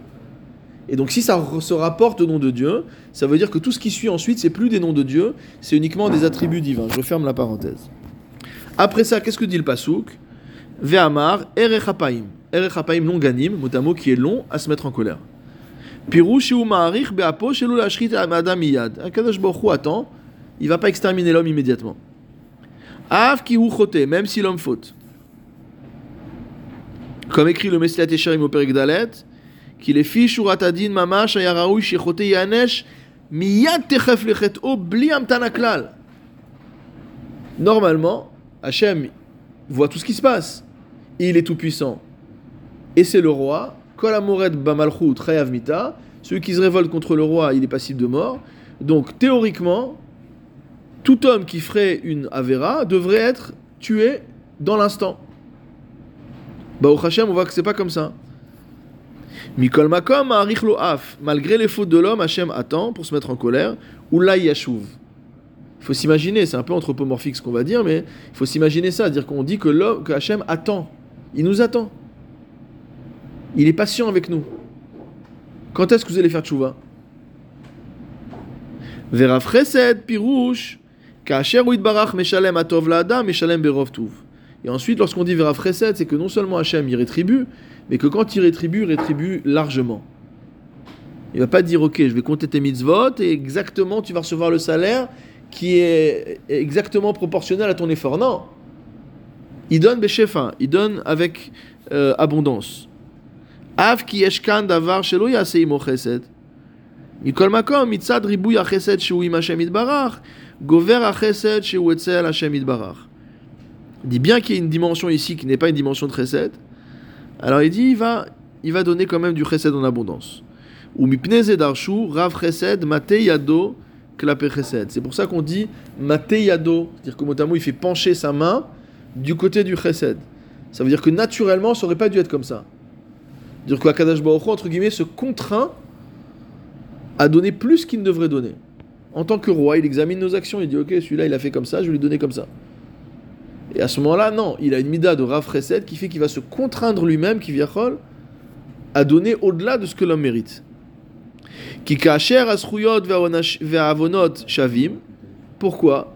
A: Et donc si ça se rapporte au nom de Dieu, ça veut dire que tout ce qui suit ensuite, c'est plus des noms de Dieu, c'est uniquement des attributs divins. Je referme la parenthèse. Après ça, qu'est-ce que dit le Pasouk Ve'amar, erechapaim. Erechapaim longanim, mot à mot qui est long à se mettre en colère. Pirouch ou ma'arich be'apo shelou la'ashrit adam iyad. Akadosh Borchou attend, il va pas exterminer l'homme immédiatement. Av ki ou même si l'homme faute. Comme écrit le Messilat Echarim au Dalet, qu'il est fichu ratadin mamash ayaraou shichote yanesh miyad techef lechet o. Normalement, Hachem voit tout ce qui se passe. Il est tout puissant. Et c'est le roi. Celui qui se révolte contre le roi, il est passible de mort. Donc théoriquement, tout homme qui ferait une avera devrait être tué dans l'instant. Bah au Hachem, on voit que c'est pas comme ça. Mikol makom. Malgré les fautes de l'homme, Hachem attend pour se mettre en colère. Ou yashuv. Il faut s'imaginer, c'est un peu anthropomorphique ce qu'on va dire, mais il faut s'imaginer ça, dire qu'on dit que l'homme, que Hachem attend. Il nous attend. Il est patient avec nous. Quand est-ce que vous allez faire tchouva? Vera chesed pirouche. Kacher barach meshalem atov meshalem berov. Et ensuite, lorsqu'on dit Vera chesed, c'est que non seulement Hachem y rétribue, mais que quand il rétribue, il rétribue largement. Il va pas dire ok, je vais compter tes mitzvot et exactement tu vas recevoir le salaire qui est exactement proportionnel à ton effort. Non. Il donne beshefa, il donne avec euh, abondance. Av ki yeshkan davar shelo yasei mo chesed. Mikol makom mitzad ribuy chesed shu im Hashem itbarach, gover chesed shu etzel Hashem itbarach. Il dit bien qu'il y a une dimension ici qui n'est pas une dimension de chesed, alors il dit, il va, il va donner quand même du chesed en abondance. Ou mipneze darshu, rav chesed, mate yado. C'est pour ça qu'on dit mate yado, c'est-à-dire que mot il fait pencher sa main du côté du chesed. Ça veut dire que naturellement, ça aurait pas dû être comme ça. C'est-à-dire qu'Akadash Baruch entre guillemets, se contraint à donner plus qu'il ne devrait donner. En tant que roi, il examine nos actions, il dit ok, celui-là il a fait comme ça, je vais lui donner comme ça. Et à ce moment-là, non, il a une mida de Rav Chesed qui fait qu'il va se contraindre lui-même, qui viachol, à donner au-delà de ce que l'homme mérite. Qui kacher asruyot ve'avonot shavim. Pourquoi?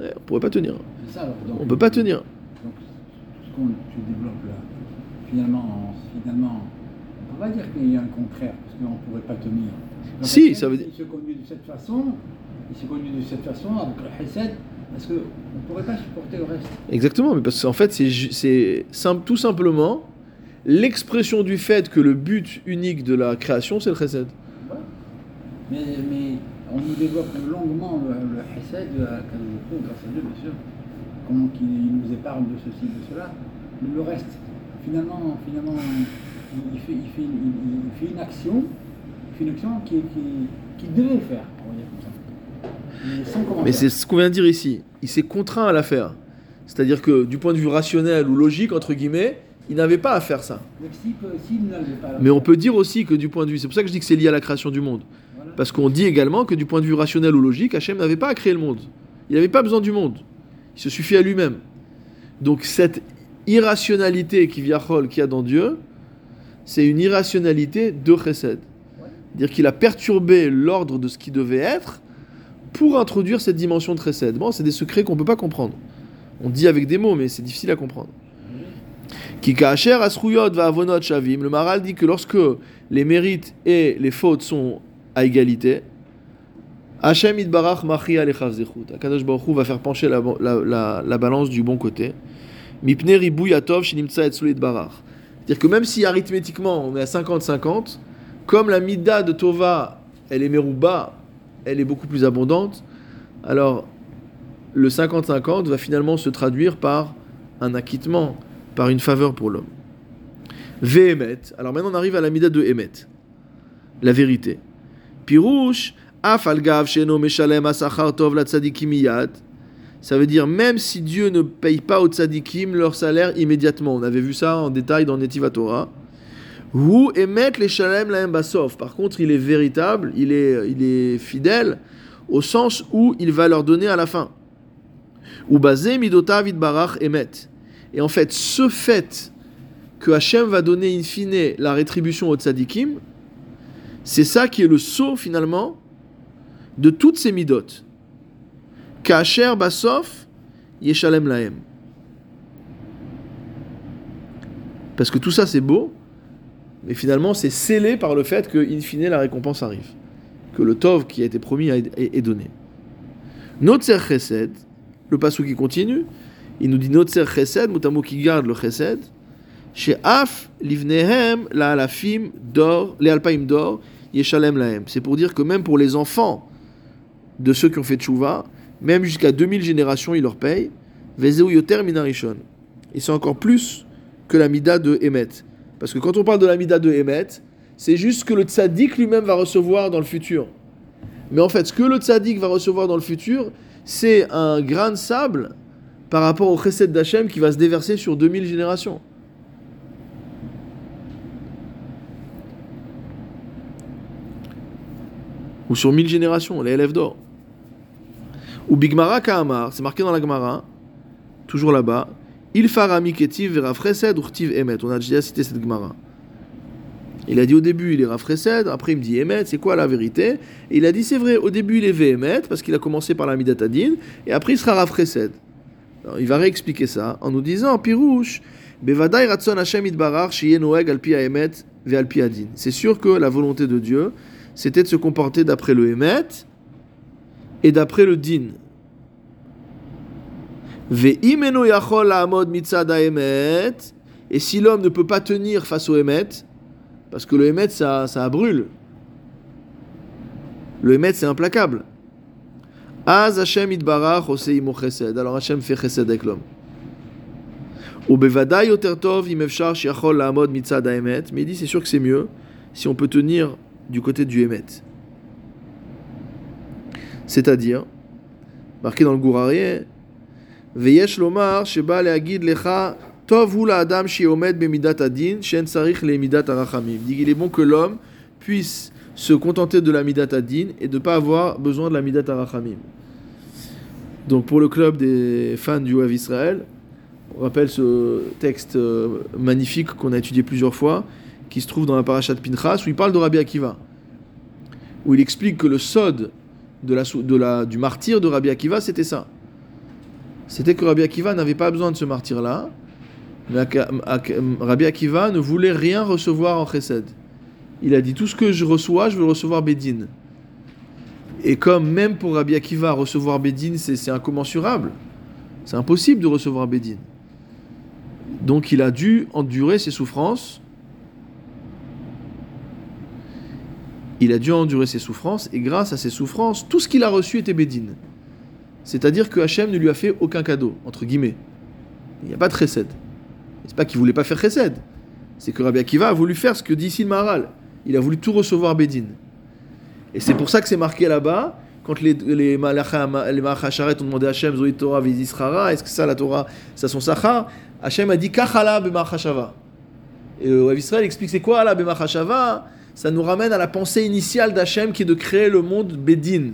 A: Eh, On pourrait pas tenir.
B: Ça, alors, donc,
A: On peut pas tenir.
B: Donc, ce qu'on tu développes là, finalement, finalement, on ne peut pas dire qu'il y a un contraire, parce qu'on ne pourrait pas tenir. Donc,
A: Si, ça veut dire-
B: Il se conduit de cette façon, il se conduit de cette façon avec le Hesed, parce qu'on ne pourrait pas supporter le reste.
A: Exactement, mais parce qu'en fait, c'est simple, tout simplement l'expression du fait que le but unique de la création, c'est le chesed.
B: Mais, mais on nous développe longuement le, le Hesed à Kadoujou, grâce à Dieu, bien sûr. Comment qu'il nous épargne de ceci, de cela. Mais le reste, finalement, finalement il, fait, il, fait, une- il- il fait une action, il fait une action qu'il qui, qui devait faire, on va dire comme ça. Mais
A: c'est ce qu'on vient de dire ici. Il s'est contraint à la faire. C'est-à-dire que du point de vue rationnel ou logique, entre guillemets, il n'avait pas à faire ça.
B: Mais pas la
A: Mais on peut dire aussi que du point de vue, c'est pour ça que je dis que c'est lié à la création du monde. Parce qu'on dit également que du point de vue rationnel ou logique, Hachem n'avait pas à créer le monde. Il n'avait pas besoin du monde. Il se suffit à lui-même. Donc cette irrationalité qui viachol qu'il y a dans Dieu, c'est une irrationalité de chesed. C'est-à-dire qu'il a perturbé l'ordre de ce qui devait être pour introduire cette dimension de chesed. Bon, c'est des secrets qu'on ne peut pas comprendre. On dit avec des mots, mais c'est difficile à comprendre. Qui ka'asher asruyot va avonot shavim. Le Maral dit que lorsque les mérites et les fautes sont à égalité, Hachem idbarach machi alechav zechut. Akadosh Baruch Hu va faire pencher la, la, la, la balance du bon côté. Mipne ribu yatov shinimtsa etzlu idbarach. C'est-à-dire que même si arithmétiquement on est à 50-50, comme la mida de Tova, elle est merouba, elle est beaucoup plus abondante, alors le 50-50 va finalement se traduire par un acquittement, par une faveur pour l'homme. Vehemet. Alors maintenant on arrive à la mida de Emet, la vérité. Pirouche, af al gav sheno meshalem asachar tov la. Ça veut dire même si Dieu ne paye pas aux tzadikim leur salaire immédiatement. On avait vu ça en détail dans Netiva Torah. Emet les shalem la basof. Par contre, il est véritable, il est, il est fidèle au sens où il va leur donner à la fin. Ou basé midotav barach emet. Et en fait, ce fait que Hachem va donner in fine la rétribution aux tzadikim, c'est ça qui est le sceau finalement de toutes ces midot. Kacher basof yeshalem lahem. Parce que tout ça c'est beau, mais finalement c'est scellé par le fait que in fine la récompense arrive, que le tov qui a été promis est, donné. Notzer chesed, le passou qui continue, il nous dit Notzer chesed, mutamo qui garde le chesed, chez Af livnehem la alafim d'or, les alpaim d'or, lahem. C'est pour dire que même pour les enfants de ceux qui ont fait tchouva, même jusqu'à 2000 générations, il leur paye. Vezeu yoter. Et c'est encore plus que la mida de Emet. Parce que quand on parle de la mida de Emet, c'est juste ce que le tzaddik lui-même va recevoir dans le futur. Mais en fait, ce que le tzaddik va recevoir dans le futur, c'est un grain de sable par rapport au chesed d'Hachem qui va se déverser sur 2000 générations. Ou sur 1000 générations, les élèves d'or. Ou Bigmara Kahamar, c'est marqué dans la Gemara, toujours là-bas. Il farami ketiv vera fresed urtiv emet. On a déjà cité cette Gemara. Il a dit au début il est rafresed, après il me dit emet, c'est quoi la vérité? Et il a dit c'est vrai, au début il est vehemet, parce qu'il a commencé par la midatadine, et après il sera rafresed. Il va réexpliquer ça en nous disant, Pirouche, Bevadai ratson Hashem itbarach shiye noeg al pi emet ve adin. C'est sûr que la volonté de Dieu, c'était de se comporter d'après le emet et d'après le din. Ve'imeno yachol la'amod mitzad emet. Et si l'homme ne peut pas tenir face au emet, parce que le emet ça, ça brûle. Le emet c'est implacable. Az Hashem itbarach oseimo chesed. Alors Hashem fait chesed avec l'homme. Ubevadai yoter tov im efshar shiachol la'amod mitzad emet. Mais il dit c'est sûr que c'est mieux si on peut tenir du côté du Hémet. C'est-à-dire, marqué dans le Gourarié, Veyesh lomar sheba lecha tov hu adam bemidat adin shen sarich le midat arachamim. Il est bon que l'homme puisse se contenter de la midat adin et de ne pas avoir besoin de la midat arachamim. Donc pour le club des fans du Wav Israël, On rappelle ce texte euh, magnifique qu'on a étudié plusieurs fois, qui se trouve dans la paracha de Pinchas, où il parle de Rabbi Akiva, où il explique que le sod de la, du martyr de Rabbi Akiva, c'était ça. C'était que Rabbi Akiva n'avait pas besoin de ce martyr-là, Rabbi Akiva ne voulait rien recevoir en chesed. Il a dit tout ce que je reçois, je veux recevoir Bédine. Et comme même pour Rabbi Akiva, recevoir Bédine, c'est incommensurable. C'est impossible de recevoir Bédine. Donc il a dû endurer ses souffrances. Il a dû endurer ses souffrances, et grâce à ses souffrances, tout ce qu'il a reçu était Bédine. C'est-à-dire que Hachem ne lui a fait aucun cadeau, entre guillemets. Il n'y a pas de chesed. C'est pas qu'il voulait pas faire chesed. C'est que Rabbi Akiva a voulu faire ce que dit Maharal. Il a voulu tout recevoir Bédine. Et c'est pour ça que c'est marqué là-bas, quand les, les ont demandé à Hachem, Torah Vizisrara, est-ce que ça, la Torah, ça son Sachar Hachem a dit Kachala Bemachashava. Et le Rav Israël explique c'est quoi là Bemachashava Ça nous ramène à la pensée initiale d'Hachem qui est de créer le monde Bédine.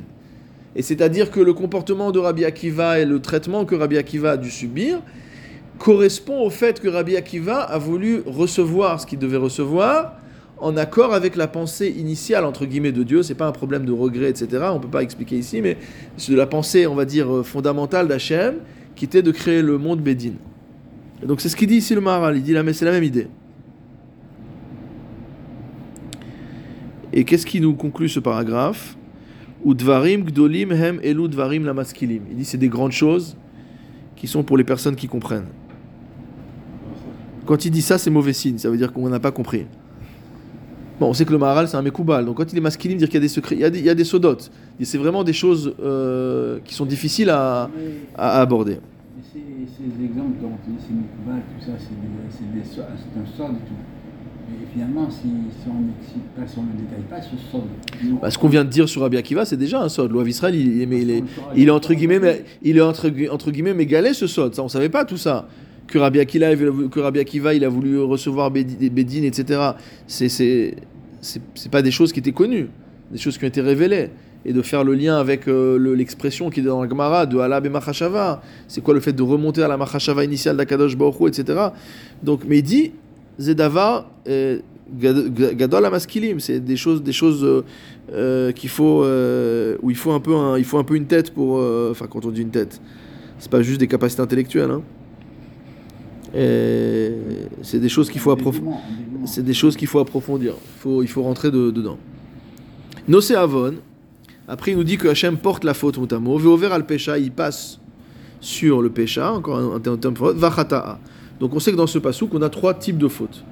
A: Et c'est-à-dire que le comportement de Rabbi Akiva et le traitement que Rabbi Akiva a dû subir correspond au fait que Rabbi Akiva a voulu recevoir ce qu'il devait recevoir en accord avec la pensée initiale entre guillemets de Dieu. C'est pas un problème de regret, etc. On peut pas expliquer ici, mais c'est de la pensée, on va dire euh, fondamentale d'Hachem, qui était de créer le monde Bédine. Et donc c'est ce qu'il dit ici le Maharal. Il dit là, mais c'est la même idée. Et qu'est-ce qui nous conclut ce paragraphe Udvarim gdolim hem elu dvarim. Il dit c'est des grandes choses qui sont pour les personnes qui comprennent. Quand il dit ça, c'est mauvais signe. Ça veut dire qu'on n'a pas compris. Bon, on sait que le Maharal, c'est un Mekoubal. Donc quand il est masculine, dire qu'il y a des secrets, il y a des, sodotes. C'est vraiment des choses euh, qui sont difficiles à, aborder.
B: ces, exemples c'est c'est un sort et tout. Et finalement, si, si on si ne détaille pas, ce sort.
A: Bah, ce qu'on vient de dire sur Rabbi Akiva, c'est déjà un sod. L'Oav Israël, il, est- mais il est, il est entre guillemets, mais, il est entre, entre guillemets mégalé ce sod. Ça, on savait pas tout ça. Que Rabbi Akiva, que Rabbi Akiva, il a voulu recevoir Bédi- des Bédines, etc. C'est, c'est, pas des choses qui étaient connues, des choses qui ont été révélées. Et de faire le lien avec euh, le- l'expression qui est dans la Gemara de Alab et Machashava. C'est quoi le fait de remonter à la Machashava initiale d'Akadosh Baruch Hu, etc. Donc, mais il dit, Zedava, Gad- Gadol Amaskilim, c'est des choses, des choses euh, euh, qu'il faut, euh, où il faut un peu, un, il faut un peu une tête pour, enfin quand on dit une tête, c'est pas juste des capacités intellectuelles. Hein. C'est des choses qu'il faut approfondir. C'est des choses qu'il faut approfondir. Il faut, il faut rentrer de- dedans. Nosé Avon. Après, il nous dit que Hachem porte la faute motamo. Veover al pécha, il passe sur le pécha. Encore un, terme fort. Vachata'a. Donc on sait que dans ce passou qu'on a trois types de fautes.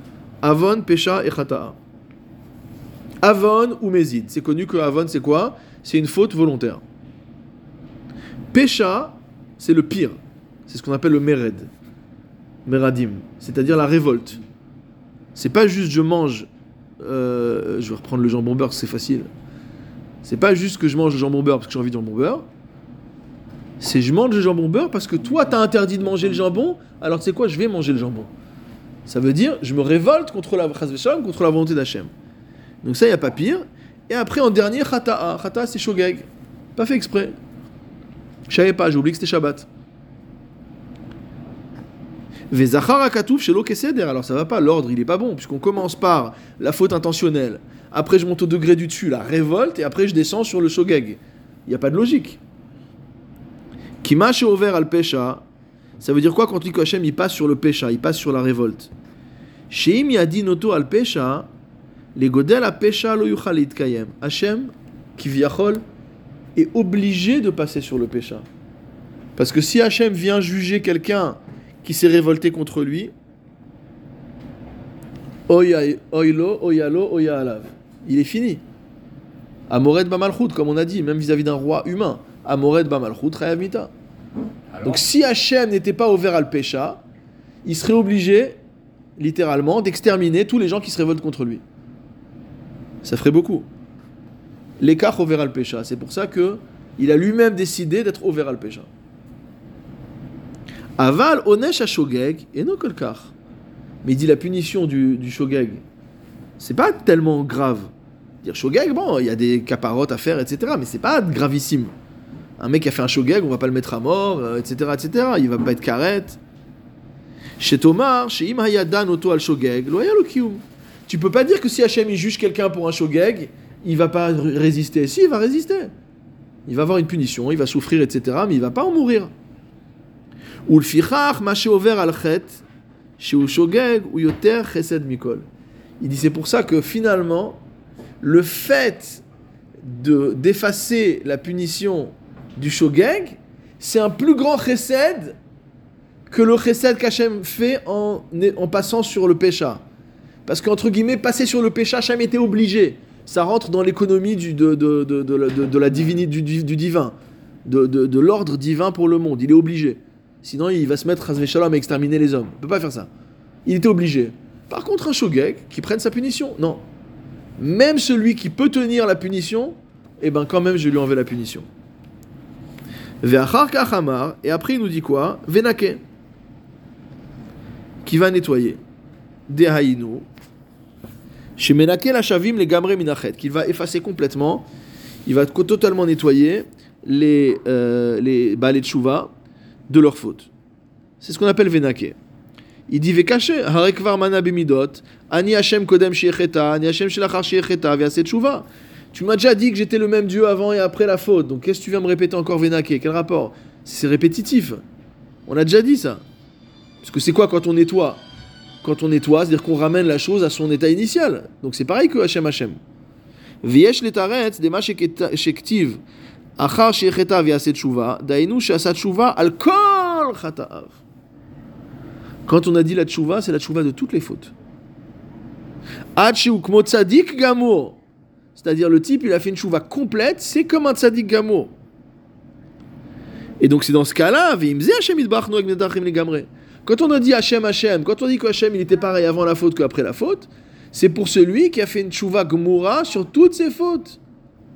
A: Avon, pécha et chata'a. Avon ou mézid. C'est connu que Avon, c'est quoi? C'est une faute volontaire. Pécha, c'est le pire. C'est ce qu'on appelle le mered. Meradim. C'est-à-dire la révolte. C'est pas juste je mange. euh, je vais reprendre le jambon beurre, c'est facile. C'est pas juste que je mange le jambon beurre parce que j'ai envie de jambon beurre. C'est je mange le jambon beurre parce que toi t'as interdit de manger le jambon, alors tu sais quoi, je vais manger le jambon. Ça veut dire je me révolte contre la contre la volonté d'Hachem. Donc ça, il n'y a pas pire. Et après, en dernier, chata'a. Chata'a, c'est shogeg. Pas fait exprès. Je savais pas, j'ai oublié que c'était Shabbat. Vezachar akatouf shelo keseder. Alors ça va pas, l'ordre il est pas bon, puisqu'on commence par la faute intentionnelle. Après, je monte au degré du dessus, la révolte, et après, je descends sur le shogeg. Il n'y a pas de logique. Kima over al pesha. Ça veut dire quoi quand on dit que Hachem il passe sur le pécha, il passe sur la révolte? Sheim yadi noto al pesha, les godel a pesha lo yuchal kayem. Hachem, qui viachol, est obligé de passer sur le pécha. Parce que si Hachem vient juger quelqu'un qui s'est révolté contre lui. Il est fini. Amored bamalchut, comme on a dit, même vis-à-vis d'un roi humain. Amored bamalchut, rayamita. Donc si Hachem n'était pas ouvert à le pécha, il serait obligé, littéralement, d'exterminer tous les gens qui se révoltent contre lui. Ça ferait beaucoup. L'écart ouvert à le pécha. C'est pour ça que il a lui-même décidé d'être ouvert à le pécha. Aval onesh à shogeg et non kolkar. Mais il dit la punition du, du shogeg, c'est pas tellement grave. Dire shogeg, bon, il y a des caparottes à faire, etc. Mais c'est pas gravissime. Un mec qui a fait un shogeg, on va pas le mettre à mort, euh, etc., etc. Il va pas être carrette. Chez Tomar, chez Im Hayadan Oto al Shogeg. Tu peux pas dire que si Hachem il juge quelqu'un pour un Shogeg, il va pas résister. Si, il va résister. Il va avoir une punition, il va souffrir, etc. Mais il va pas en mourir. Ou le fichach, al chet, chez Shogeg, ou yoter chesed mikol. Il dit c'est pour ça que finalement, le fait de d'effacer la punition du shogeg, c'est un plus grand chesed que le chesed qu'Hachem fait en, passant sur le pécha. Parce qu'entre guillemets, passer sur le pécha, Hachem était obligé. Ça rentre dans l'économie du- de, la- divinité, du, divin, de, l'ordre divin pour le monde. Il est obligé. Sinon, il va se mettre à Shalom à exterminer les hommes. Il peut pas faire ça. Il était obligé. Par contre, un shogeg qui prenne sa punition, non. Même celui qui peut tenir la punition, eh ben quand même je lui enlève la punition. Et après il nous dit quoi? Venake, qui va nettoyer. Dehainu, chez Menake la shavim les gamre minachet, qu'il va effacer complètement, il va totalement nettoyer les, euh, les balais de chouva de leur faute. C'est ce qu'on appelle Venake. Il dit Vekache, Harekvar mana bimidot, Ani Hashem kodem shiecheta, Ani Hashem shelachar shiecheta, ve'aseh tshuva. Tu m'as déjà dit que j'étais le même Dieu avant et après la faute, donc qu'est-ce que tu viens me répéter encore Venake Quel rapport? C'est répétitif. On a déjà dit ça. Parce que c'est quoi quand on nettoie Quand on nettoie, c'est-à-dire qu'on ramène la chose à son état initial. Donc c'est pareil que Hashem Hashem. Viesh letaretz, dema shektiv, achar shiecheta ve'aseh tshuva, dainu she'aseh tshuva al kol chata'av. Quand on a dit la tchouva, c'est la tchouva de toutes les fautes. Ad she'ukmo tzadik gamour. C'est-à-dire le type, il a fait une tchouva complète, c'est comme un tzadik gamour. Et donc c'est dans ce cas-là. Quand on a dit Hashem Hashem, quand on dit que Hashem il était pareil avant la faute qu'après la faute, c'est pour celui qui a fait une tchouva gmoura sur toutes ses fautes.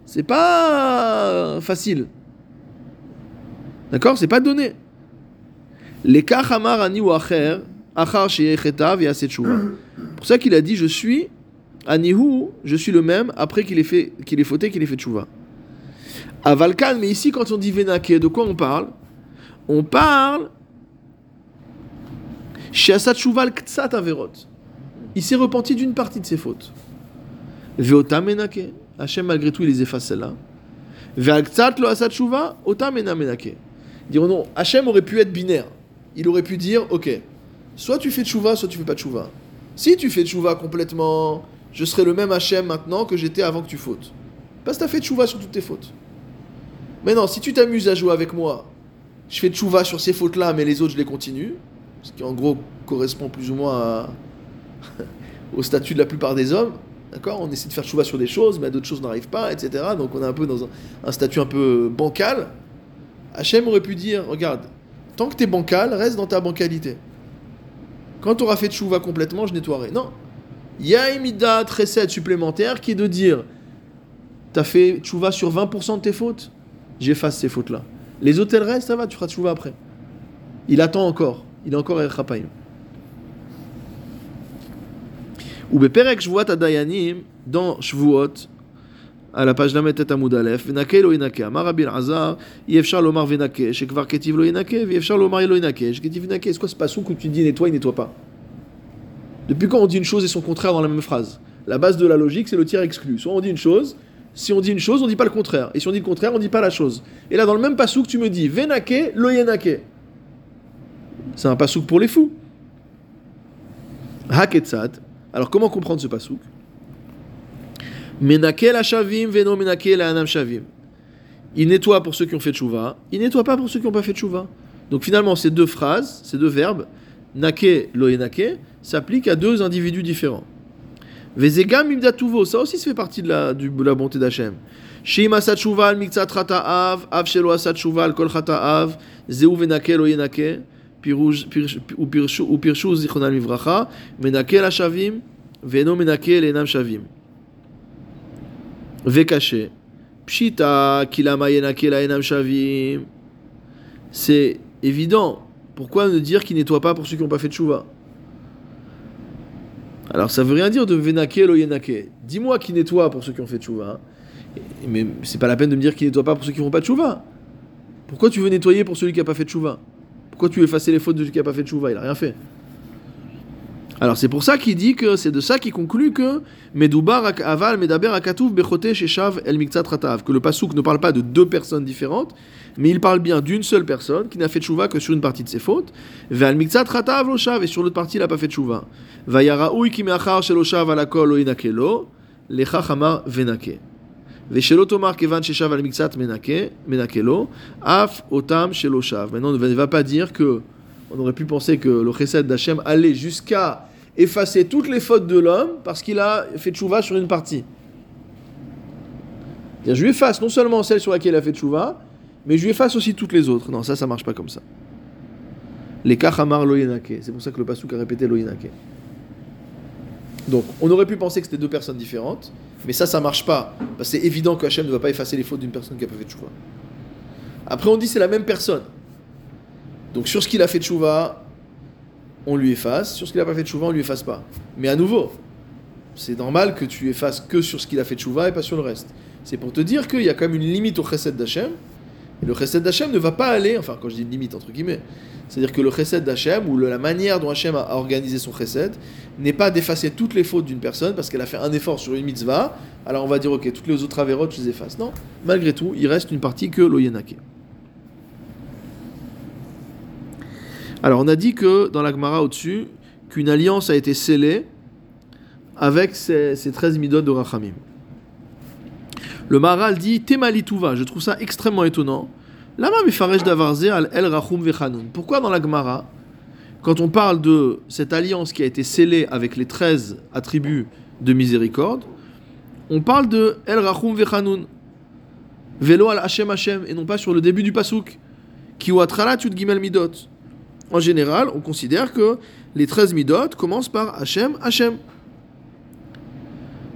A: C'est pas facile. D'accord? C'est pas donné. Tshuva. Pour ça qu'il a dit je suis anihu, je suis le même après qu'il ait fait qu'il ait fauté, qu'il ait fait tshuva. Avalkan, mais ici quand on dit venake, de quoi on parle? On parle Sheasat tshuva al ktsat averot. Il s'est repenti d'une partie de ses fautes. Ve'otam menake. Hachem malgré tout il les efface celles-là. Ve'al ktsat lo. Diront non, Hachem aurait pu être binaire. Il aurait pu dire, ok, soit tu fais tchouva, soit tu fais pas tchouva. Si tu fais tchouva complètement, je serai le même Hachem maintenant que j'étais avant que tu fautes. Parce que tu as fait tchouva sur toutes tes fautes. Mais non, si tu t'amuses à jouer avec moi, je fais tchouva sur ces fautes-là, mais les autres, je les continue. Ce qui en gros correspond plus ou moins au statut de la plupart des hommes. D'accord? On essaie de faire tchouva sur des choses, mais d'autres choses n'arrivent pas, etc. Donc on est un peu dans un, un statut un peu bancal. Hachem aurait pu dire, regarde, tant que tu es bancal, reste dans ta bancalité. Quand tu auras fait tchouva complètement, je nettoierai. Non Il y a une mida très supplémentaire qui est de dire, tu as fait tchouva sur 20% de tes fautes, j'efface ces fautes-là. Les autres, elles restent, ça va, tu feras tchouva après. Il attend encore. Il est encore à Chapaim. Ou beperek shvuot adayanim, dans Shvuot, à la page Lamet Amoud Aleph, Venake lo ינקה. אמר רבי אלעזר, אי אפשר לומר ונקה, שכבר כתיב לא ינקה, ואי אפשר לומר לא ינקה, שכתיב ינקה. C'est quoi ce passage où tu dis nettoie, il nettoie pas Depuis quand on dit une chose et son contraire dans la même phrase? La base de la logique, c'est le tiers exclu. Soit on dit une chose, si on dit une chose, on dit pas le contraire. Et si on dit le contraire, on dit pas la chose. Et là, dans le même passouk, tu me dis Venake lo yenake. C'est un passouk pour les fous. Haketzad. Alors comment comprendre ce passouk Menake la shavim veno menake la anam shavim. Il nettoie pour ceux qui ont fait tchouva, il nettoie pas pour ceux qui n'ont pas fait tchouva. Donc finalement, ces deux phrases, ces deux verbes, nake, lo nake, s'appliquent à deux individus différents. Vezegam imdatuvo, ça aussi ça fait partie de la, de la bonté d'Hachem. Sheim asat tchouva al miktsat av, av shelo asat tchouva al kol av, zeu venake lo yenake, pirouj- pirsh- ou pirshu zichronal mivracha, menake la shavim, veno menake le enam shavim. Vekaché. Pshita kilama yenake la enam shavim. C'est évident. Pourquoi ne dire qu'il nettoie pas pour ceux qui n'ont pas fait de chouva? Alors ça veut rien dire de venake lo yenake. Dis-moi qui nettoie pour ceux qui ont fait de chouva. Mais c'est pas la peine de me dire qu'il nettoie pas pour ceux qui font pas de chouva. Pourquoi tu veux nettoyer pour celui qui a pas fait de chouva Pourquoi tu veux effacer les fautes de celui qui a pas fait de chouva Il a rien fait. Alors c'est pour ça qu'il dit que c'est de ça qu'il conclut que Medoubar ak- aval medaber akatouf bechote sheshav el miktsat ratav que le pasuk ne parle pas de deux personnes différentes, mais il parle bien d'une seule personne qui n'a fait tchouva que sur une partie de ses fautes. Ve'al miktsat ratav lo shav et sur l'autre partie il n'a pas fait tchouva. Vayaraoui ki meachar shelo shav al akol lo inakelo lecha chamar venake. ושלא תאמר כיוון ששב על מקצת מנקה, מנקה לו, אף אותם שלא שב. Maintenant, on ne va pas dire que, on aurait pu penser que le chesed d'Hachem allait jusqu'à effacer toutes les fautes de l'homme parce qu'il a fait tchouva sur une partie. Je lui efface non seulement celle sur laquelle il a fait tchouva, mais je lui efface aussi toutes les autres. Non, ça, ça marche pas comme ça. Les kachamar lo yenake. C'est pour ça que le pasuk a répété lo yenake. Donc, on aurait pu penser que c'était deux personnes différentes, mais ça, ça marche pas. Parce que c'est évident que Hachem ne va pas effacer les fautes d'une personne qui a pas fait tchouva. Après, on dit c'est la même personne. Donc, sur ce qu'il a fait tchouva, on lui efface. Sur ce qu'il n'a pas fait tchouva, on lui efface pas. Mais à nouveau, c'est normal que tu effaces que sur ce qu'il a fait tchouva et pas sur le reste. C'est pour te dire qu'il y a quand même une limite au chesed d'Hachem. Et le chesed d'Hachem ne va pas aller, enfin, quand je dis limite, entre guillemets, c'est-à-dire que le chesed d'Hachem, ou la manière dont Hachem a a organisé son chesed, n'est pas d'effacer toutes les fautes d'une personne parce qu'elle a fait un effort sur une mitzvah. Alors on va dire, ok, toutes les autres avérotes, je les efface. Non, malgré tout, il reste une partie que l'oyenake. Alors on a dit que dans la Gemara au-dessus, qu'une alliance a été scellée avec ces, ces 13 midot de Rachamim. Le Maharal dit Temalituva, je trouve ça extrêmement étonnant. Lama mefaresh davarze al el rachum vechanun. Pourquoi dans la Gemara, quand on parle de cette alliance qui a été scellée avec les 13 attributs de miséricorde, on parle de el rachum vechanun, velo al Hashem Hashem, et non pas sur le début du pasuk, qui ou gimel midot. En général, on considère que les 13 midot commencent par Hashem Hashem.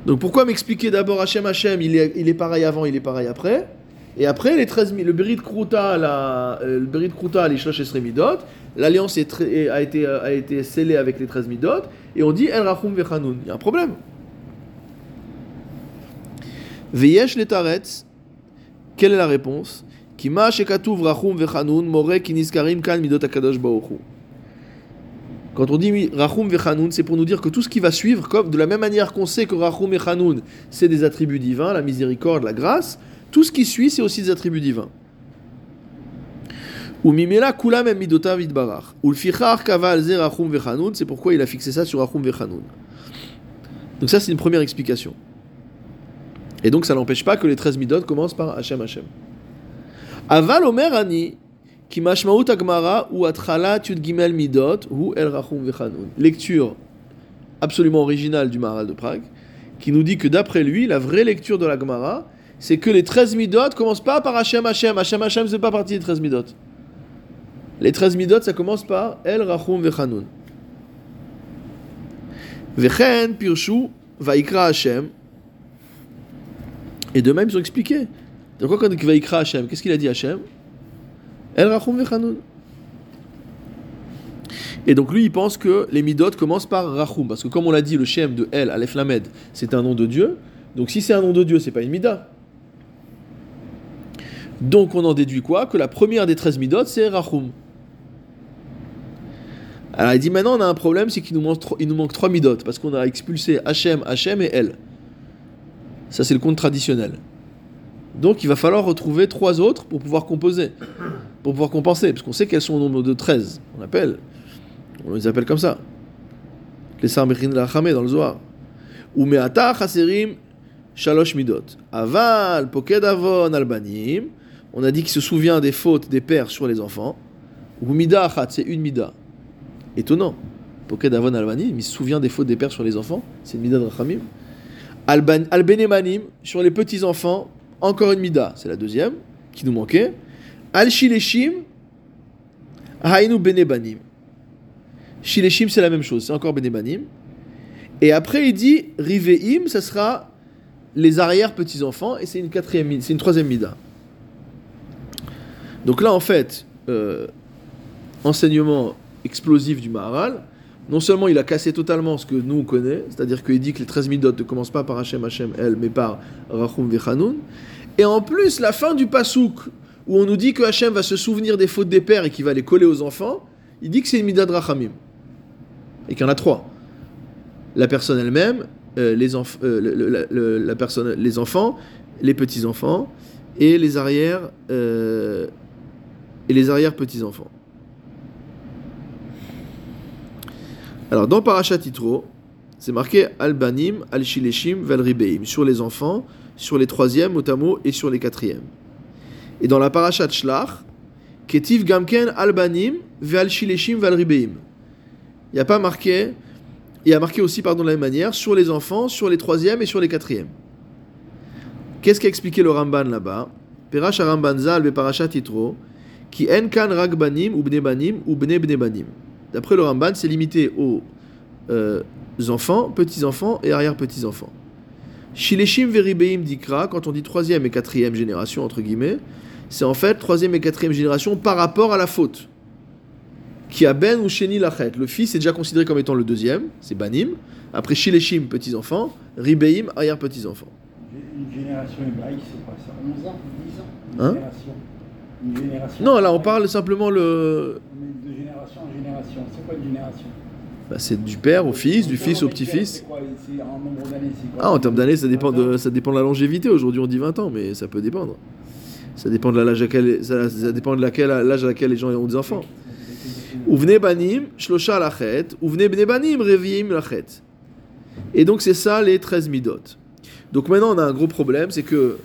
A: Donc pourquoi m'expliquer d'abord Hachem Hachem, il est, il est pareil avant, il est pareil après Et après, les 13 mi- le Berit Kruta, la, euh, le Berit Kruta, les Shlosh Esrei Midot, l'alliance euh, a été scellée avec les 13 Midot, et on dit El Rachum Vechanun. Il y a un problème. Veyesh Letaretz, quelle est la réponse? Quand on dit Rachum Vechanun, c'est pour nous dire que tout ce qui va suivre, comme de la même manière qu'on sait que Rachum et c'est des attributs divins, la miséricorde, la grâce, tout ce qui suit, c'est aussi des attributs divins. Ou mimela kulam. Ou Vechanun, c'est pourquoi il a fixé ça sur Rachum Vechanun. Donc ça, c'est une première explication. Et donc ça n'empêche pas que les 13 midot commencent par Hachem Hachem. Aval Omer Ani, qui mashmaout agmara ou atchala yud gimel midot ou el rachum vechanun. Lecture absolument originale du Maharal de Prague, qui nous dit que d'après lui, la vraie lecture de la Gemara, c'est que les 13 midot commencent pas par Hachem Hachem. Hachem Hachem, c'est pas partie des 13 midot. Les 13 midot, ça commence par el rachum vechanun. Vechen pirshu vaikra Hachem. Et de même, ils ont expliqué. Quoi quand il vaikra Hachem? Qu'est-ce qu'il a dit Hachem? El Rachum Vechanun. Et donc lui, il pense que les midot commencent par Rachum, parce que comme on l'a dit, le Shem de El, Aleph Lamed, c'est un nom de Dieu. Donc si c'est un nom de Dieu, c'est pas une mida. Donc on en déduit quoi? Que la première des 13 midot, c'est Rachum. Alors il dit maintenant on a un problème, c'est qu'il nous manque, il nous manque trois midot, parce qu'on a expulsé Hachem, Hachem et El. Ça c'est le compte traditionnel. Donc il va falloir retrouver trois autres pour pouvoir composer, pour pouvoir compenser, parce qu'on sait qu'elles sont au nombre de 13. On appelle, on les appelle comme ça. Les Sarmechin Lachamé dans le Zohar. Ou me'ata chaserim shalosh midot. Aval poked avon albanim. On a dit qu'il se souvient des fautes des pères sur les enfants. Ou mida c'est une mida. Étonnant. Poked avon albanim, il se souvient des fautes des pères sur les enfants. C'est une mida de rachamim. Albenemanim, sur les petits-enfants, encore une mida, c'est la deuxième, qui nous manquait. Al-Shileshim, Hainu Benebanim. Shileshim, c'est la même chose, c'est encore Benebanim. Et après, il dit Riveim, ça sera les arrière-petits-enfants, et c'est une, quatrième, c'est une troisième mida. Donc là, en fait, euh, enseignement explosif du Maharal, non seulement il a cassé totalement ce que nous on connaît, c'est-à-dire qu'il dit que les 13 midot ne commencent pas par Hachem, Hachem, El, mais par Rachum Vechanun, et en plus la fin du Pasouk, où on nous dit que Hachem va se souvenir des fautes des pères et qu'il va les coller aux enfants, il dit que c'est une midah de Rachamim, et qu'il y en a trois. la personne elle-même, les, enfants, les petits-enfants et les arrières euh, et les arrière-petits-enfants. Alors dans Parashat Yitro, c'est marqué Albanim, Al-Shileshim, Valribeim, sur les enfants, sur les troisièmes, motamo, et sur les quatrièmes. Et dans la Parashat Shlach, Ketiv Gamken, Albanim, Veal-Shileshim, Valribeim. Il n'y a pas marqué, il y a marqué aussi, pardon, de la même manière, sur les enfants, sur les troisièmes et sur les quatrièmes. Qu'est-ce qu'a expliqué le Ramban là-bas? Perash Ramban Zal, Parashat Yitro, qui en kan ragbanim ou bnebanim ou bne bnebanim. D'après le Ramban, c'est limité aux euh, enfants, petits-enfants et arrière-petits-enfants. Shileshim veribeim dikra, quand on dit troisième et quatrième génération, entre guillemets, c'est en fait troisième et quatrième génération par rapport à la faute. Qui a ben ou sheni lachet. Le fils est déjà considéré comme étant le deuxième, c'est banim. Après Shileshim, petits-enfants, ribeim, arrière-petits-enfants.
B: Une génération hébraïque, c'est quoi ça 11 ans 10 ans Une
A: Hein
B: génération Une génération
A: Non, là on parle simplement le.
B: De génération en génération. C'est quoi une génération?
A: Bah, c'est du père au fils, du fils au petit-fils. Ah, en termes d'années, ça dépend de, ça dépend de la longévité. Aujourd'hui, on dit 20 ans, mais ça peut dépendre. Ça dépend de l'âge à laquelle, ça, de laquelle, à laquelle les gens ont des enfants. Ouvne banim, shlosha lachet, ouvne bne banim, reviim lachet. Et donc, c'est ça les 13 midot. Donc maintenant, on a un gros problème, c'est que,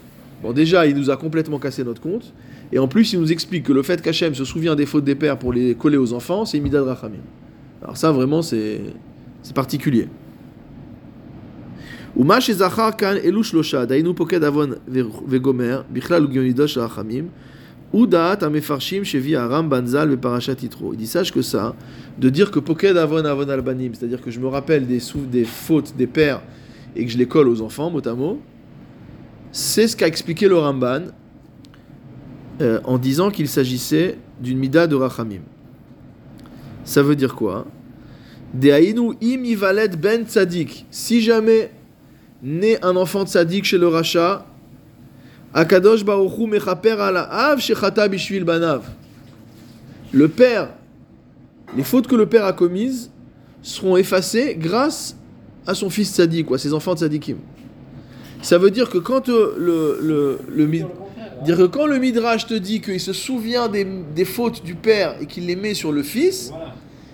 A: bon, déjà, il nous a complètement cassé notre compte. Et en plus, il nous explique que le fait qu'Hachem se souvient des fautes des pères pour les coller aux enfants, c'est midad rachamim. Alors ça, vraiment, c'est c'est particulier. ומה שזכר כאן אלו שלושה, דהיינו פוקד עוון וגומר, בכלל הוא גאונידו של החכמים, הוא דעת המפרשים שהביא הרמב"ן ז"ל בפרשת יתרו. Il dit sache que ça, de dire que poked avon avon albanim, c'est-à-dire que je me rappelle des, sou- des fautes des pères et que je les colle aux enfants, mot à mot, c'est ce qu'a expliqué le Ramban euh, en disant qu'il s'agissait d'une mida de rachamim. Ça veut dire quoi? Dehainu im ivalet ben tzadik. Si jamais naît un enfant tzadik chez le rachat, Akadosh Baruchu mechaper ala av shechata bishvil banav. Le père, les fautes que le père a commises seront effacées grâce à son fils tzadik, ou à ses enfants tzadikim. Ça veut dire que quand euh, le, le, le,
B: le
A: dire que quand le midrash te dit qu'il se souvient des, des fautes du père et qu'il les met sur le fils.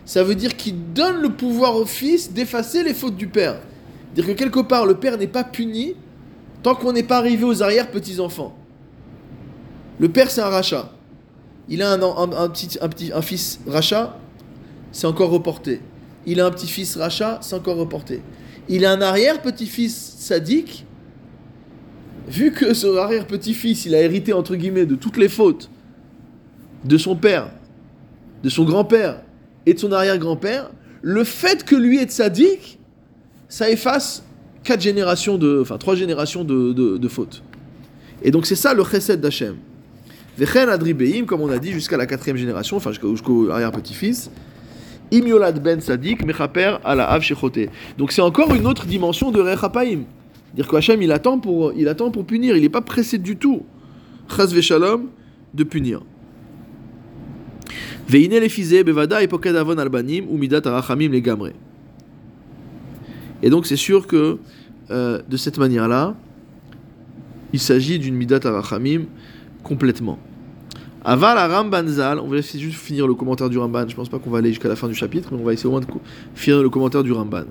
A: Ça veut dire qu'il donne le pouvoir au fils d'effacer les fautes du père. Dire que quelque part, le père n'est pas puni tant qu'on n'est pas arrivé aux arrière-petits-enfants. Le père, c'est un rachat. Il a un, petit, fils rachat, c'est encore reporté. Il a un petit-fils rachat, c'est encore reporté. Il a un arrière-petit-fils sadique. Vu que ce arrière-petit-fils, il a hérité, entre guillemets, de toutes les fautes de son père, de son grand-père et de son arrière-grand-père, le fait que lui est sadique, ça efface quatre générations de, enfin trois générations de, de, fautes. Et donc c'est ça le chesed d'Hachem. Vechen adribeim, comme on a dit, jusqu'à la quatrième génération, enfin jusqu'au, arrière-petit-fils. Imiolad ben sadik mechaper ala shechote. Donc c'est encore une autre dimension de rechapaim. Dire que Hachem il attend pour, il attend pour punir, il n'est pas pressé du tout. Chas veshalom de punir. Et donc c'est sûr que euh, de cette manière-là, il s'agit d'une midat arachamim complètement. Aval Ramban Zal, on va essayer juste finir le commentaire du Ramban, je pense pas qu'on va aller jusqu'à la fin du chapitre, mais on va essayer au moins de finir le commentaire du Ramban.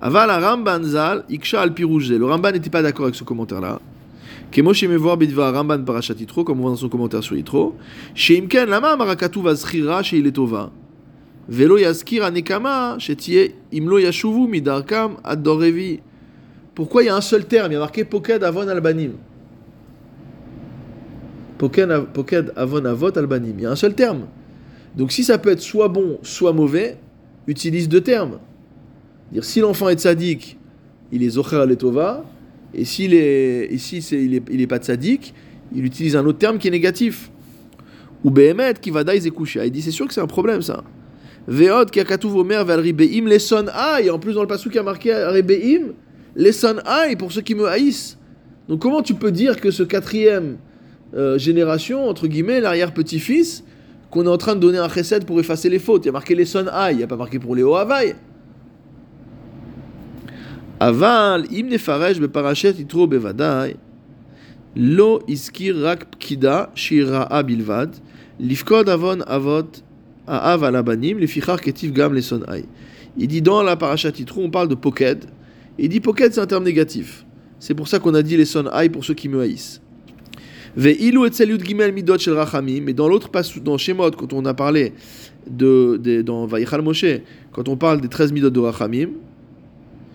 A: Aval Ramban Zal, Iksha al le Ramban n'était pas d'accord avec ce commentaire-là. Bidva Ramban comme on voit dans son commentaire sur Yitro. Sheimken Lama Shetie Imlo Pourquoi il y a un seul terme? Il y a marqué Poked Avon Albanim. Avon Albanim. Il y a un seul terme. Donc si ça peut être soit bon, soit mauvais, utilise deux termes. Dire si l'enfant est sadique, il est Zocher Letova et s'il est, ici c'est, il, est, il est pas sadique, il utilise un autre terme qui est négatif. Ou Behemet qui va daï zekusha. Il dit c'est sûr que c'est un problème ça. Veod qui a katouv omer vel ribeim leson ay. En plus dans le passage qui a marqué ribeim leson ay pour ceux qui me haïssent. Donc comment tu peux dire que ce quatrième euh, génération entre guillemets l'arrière petit-fils qu'on est en train de donner un chesed pour effacer les fautes? Il y a marqué leson ay. Il n'y a pas marqué pour les Ohavai. Aval, im nefaresh beparashet itro bevadai, lo iskir rak pkida shira'a bilvad, lifkod avon avot ha'av alabanim, lefichar ketiv gam leson ay. Il dit dans la parashat Yitro, on parle de poked. Il dit poked, c'est un terme négatif. C'est pour ça qu'on a dit les son ay pour ceux qui me haïssent. Ve ilu etzel yud gimel midot shel rachamim. Mais dans l'autre passage, dans Shemot, quand on a parlé de, de dans Vayichal Moshe, quand on parle des 13 midot de rachamim,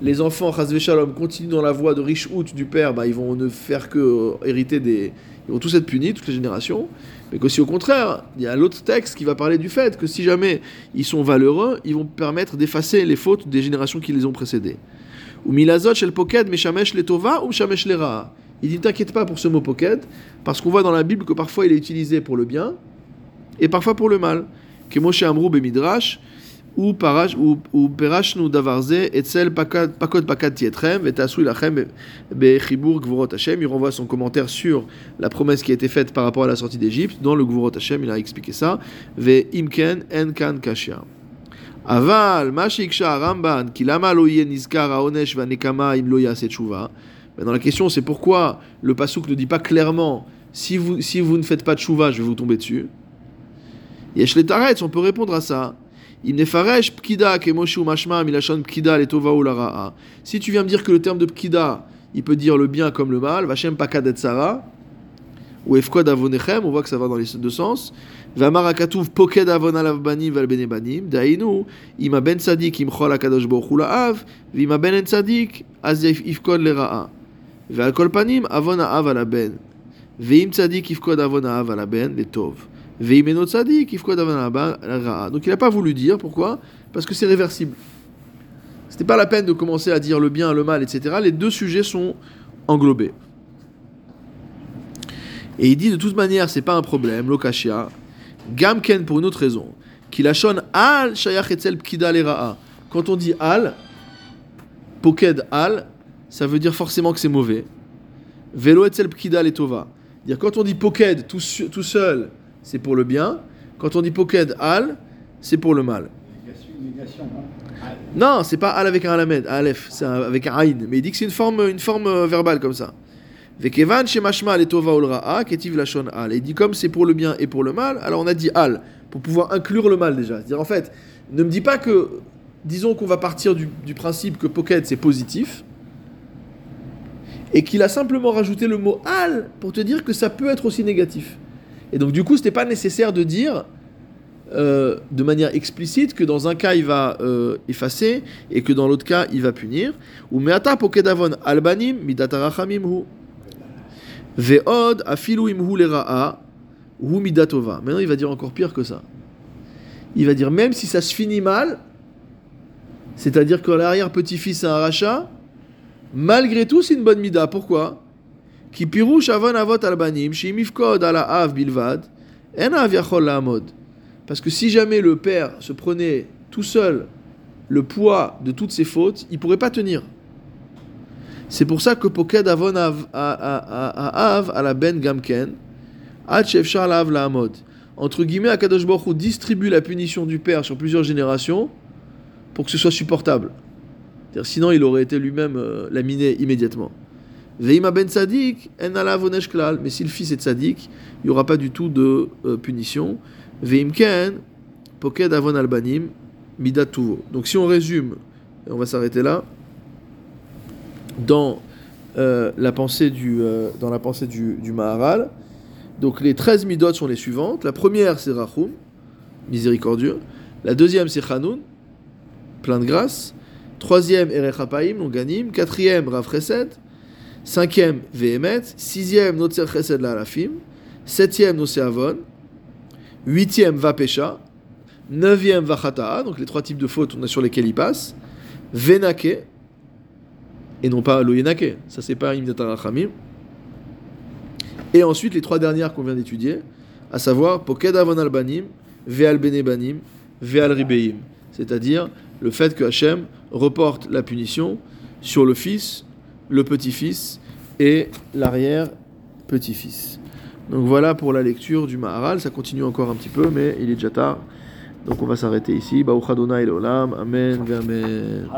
A: les enfants Shalom continuent dans la voie de riche out du père, bah, ils vont ne faire que euh, hériter des. Ils vont tous être punis, toutes les générations. Mais que si au contraire, il y a l'autre texte qui va parler du fait que si jamais ils sont valeureux, ils vont permettre d'effacer les fautes des générations qui les ont précédées. Ou milazot shel poked meshamesh le tova ou meshamesh le ra'a. Il dit t'inquiète pas pour ce mot poked, parce qu'on voit dans la Bible que parfois il est utilisé pour le bien et parfois pour le mal. Que Moshe Amrou Bemidrash, ou parash ou perashnu davarze etzel pakad pakod pakad tietrem vetasu ilachem bechibur gvurot Hashem. Il renvoie son commentaire sur la promesse qui a été faite par rapport à la sortie d'Égypte. Dans le gvurot Hashem, il a expliqué ça. Ve imken en kan kashia. Aval ma Ramban ki lama lo nizkar haonesh vanekama im lo yaseh tshuva. Maintenant la question c'est pourquoi le pasuk ne dit pas clairement si vous si vous ne faites pas de tshuva, je vais vous tomber dessus. Yesh on peut répondre à ça. Si tu viens me dire que le terme de pkida, il peut dire le bien comme le mal, vachem pakadetsara, ou efkod avonechem, on voit que ça va dans les deux sens. Vamarakatuv poked avon alabanim valbenebanim, dainu, ima ben sadik imchol akadosh bochula av, vima ben en sadik, az ifkod leraa. Valkolpanim avon aav alaben. Veim sadik ifkod avon aav alaben, les tov. Donc il n'a pas voulu dire, pourquoi? Parce que c'est réversible. Ce C'était pas la peine de commencer à dire le bien, le mal, etc. Les deux sujets sont englobés. Et il dit de toute manière, c'est pas un problème, l'okashia. Gamken pour une autre raison. Qu'il achonne al shayach etzel pkida lera'a. Quand on dit al, poked al, ça veut dire forcément que c'est mauvais. Velo etzel pkida letova. Quand on dit poked tout seul, c'est pour le bien. Quand on dit poked al, c'est pour le mal.
B: Ah,
A: Non, c'est pas al avec un alamed, alef, c'est avec un aïn. Mais il dit que c'est une forme, une forme euh, verbale comme ça. Vekevan shemashma letova ol ra'a ketiv lashon al. Il dit comme c'est pour le bien et pour le mal, alors on a dit al pour pouvoir inclure le mal déjà. C'est-à-dire en fait, ne me dis pas que, disons qu'on va partir du, du principe que poked c'est positif et qu'il a simplement rajouté le mot al pour te dire que ça peut être aussi négatif. Et donc du coup, c'était pas nécessaire de dire euh, de manière explicite que dans un cas il va euh, effacer et que dans l'autre cas il va punir. Ou meata pokedavon albanim midatarachamim hu. Ve'od afilu imhu lera'a hu midatova. Maintenant il va dire encore pire que ça. Il va dire même si ça se finit mal, c'est-à-dire que l'arrière-petit-fils a un rachat, malgré tout c'est une bonne mida. Pourquoi? Av av. Parce que si jamais le père se prenait tout seul le poids de toutes ses fautes, il pourrait pas tenir. C'est pour ça que Poked Avon Av Av à la Ben Gamken, Ad Shefshar Lav Lahamod. Entre guillemets, Akadosh Baruch distribue la punition du père sur plusieurs générations pour que ce soit supportable. Sinon, il aurait été lui-même euh, laminé immédiatement. Veima ben Sadik, en alav onesh klal. Mais si le fils est Sadik, il n'y aura pas du tout de euh, punition. Veimken, poked avon albanim, midat tuvo. Donc si on résume, et on va s'arrêter là, dans, euh, la pensée du, euh, dans la pensée du, Maharal, donc les 13 midot sont les suivantes. La première, c'est Rachum, miséricordieux. La deuxième, c'est Chanoun, plein de grâce. Troisième, Erech Hapaim, longanim. Quatrième, Rav. Cinquième, Vehemet. Sixième, Notzer Chesed la Alafim. Septième, Nosé Avon. Huitième, Vapesha. Neuvième, Vachata'a, donc les trois types de fautes sur lesquels il passe. Venake, et non pas Loyenake, ça c'est pas Imdat Rachamim. Et ensuite les trois dernières qu'on vient d'étudier, à savoir Poked Avon Albanim, Veal Benebanim, Veal Ribeim. c'est-à-dire le fait que Hachem reporte la punition sur le fils, le petit-fils et l'arrière-petit-fils. Donc voilà pour la lecture du Maharal, ça continue encore un petit peu, mais il est déjà tard. Donc on va s'arrêter ici. Amen, Amen.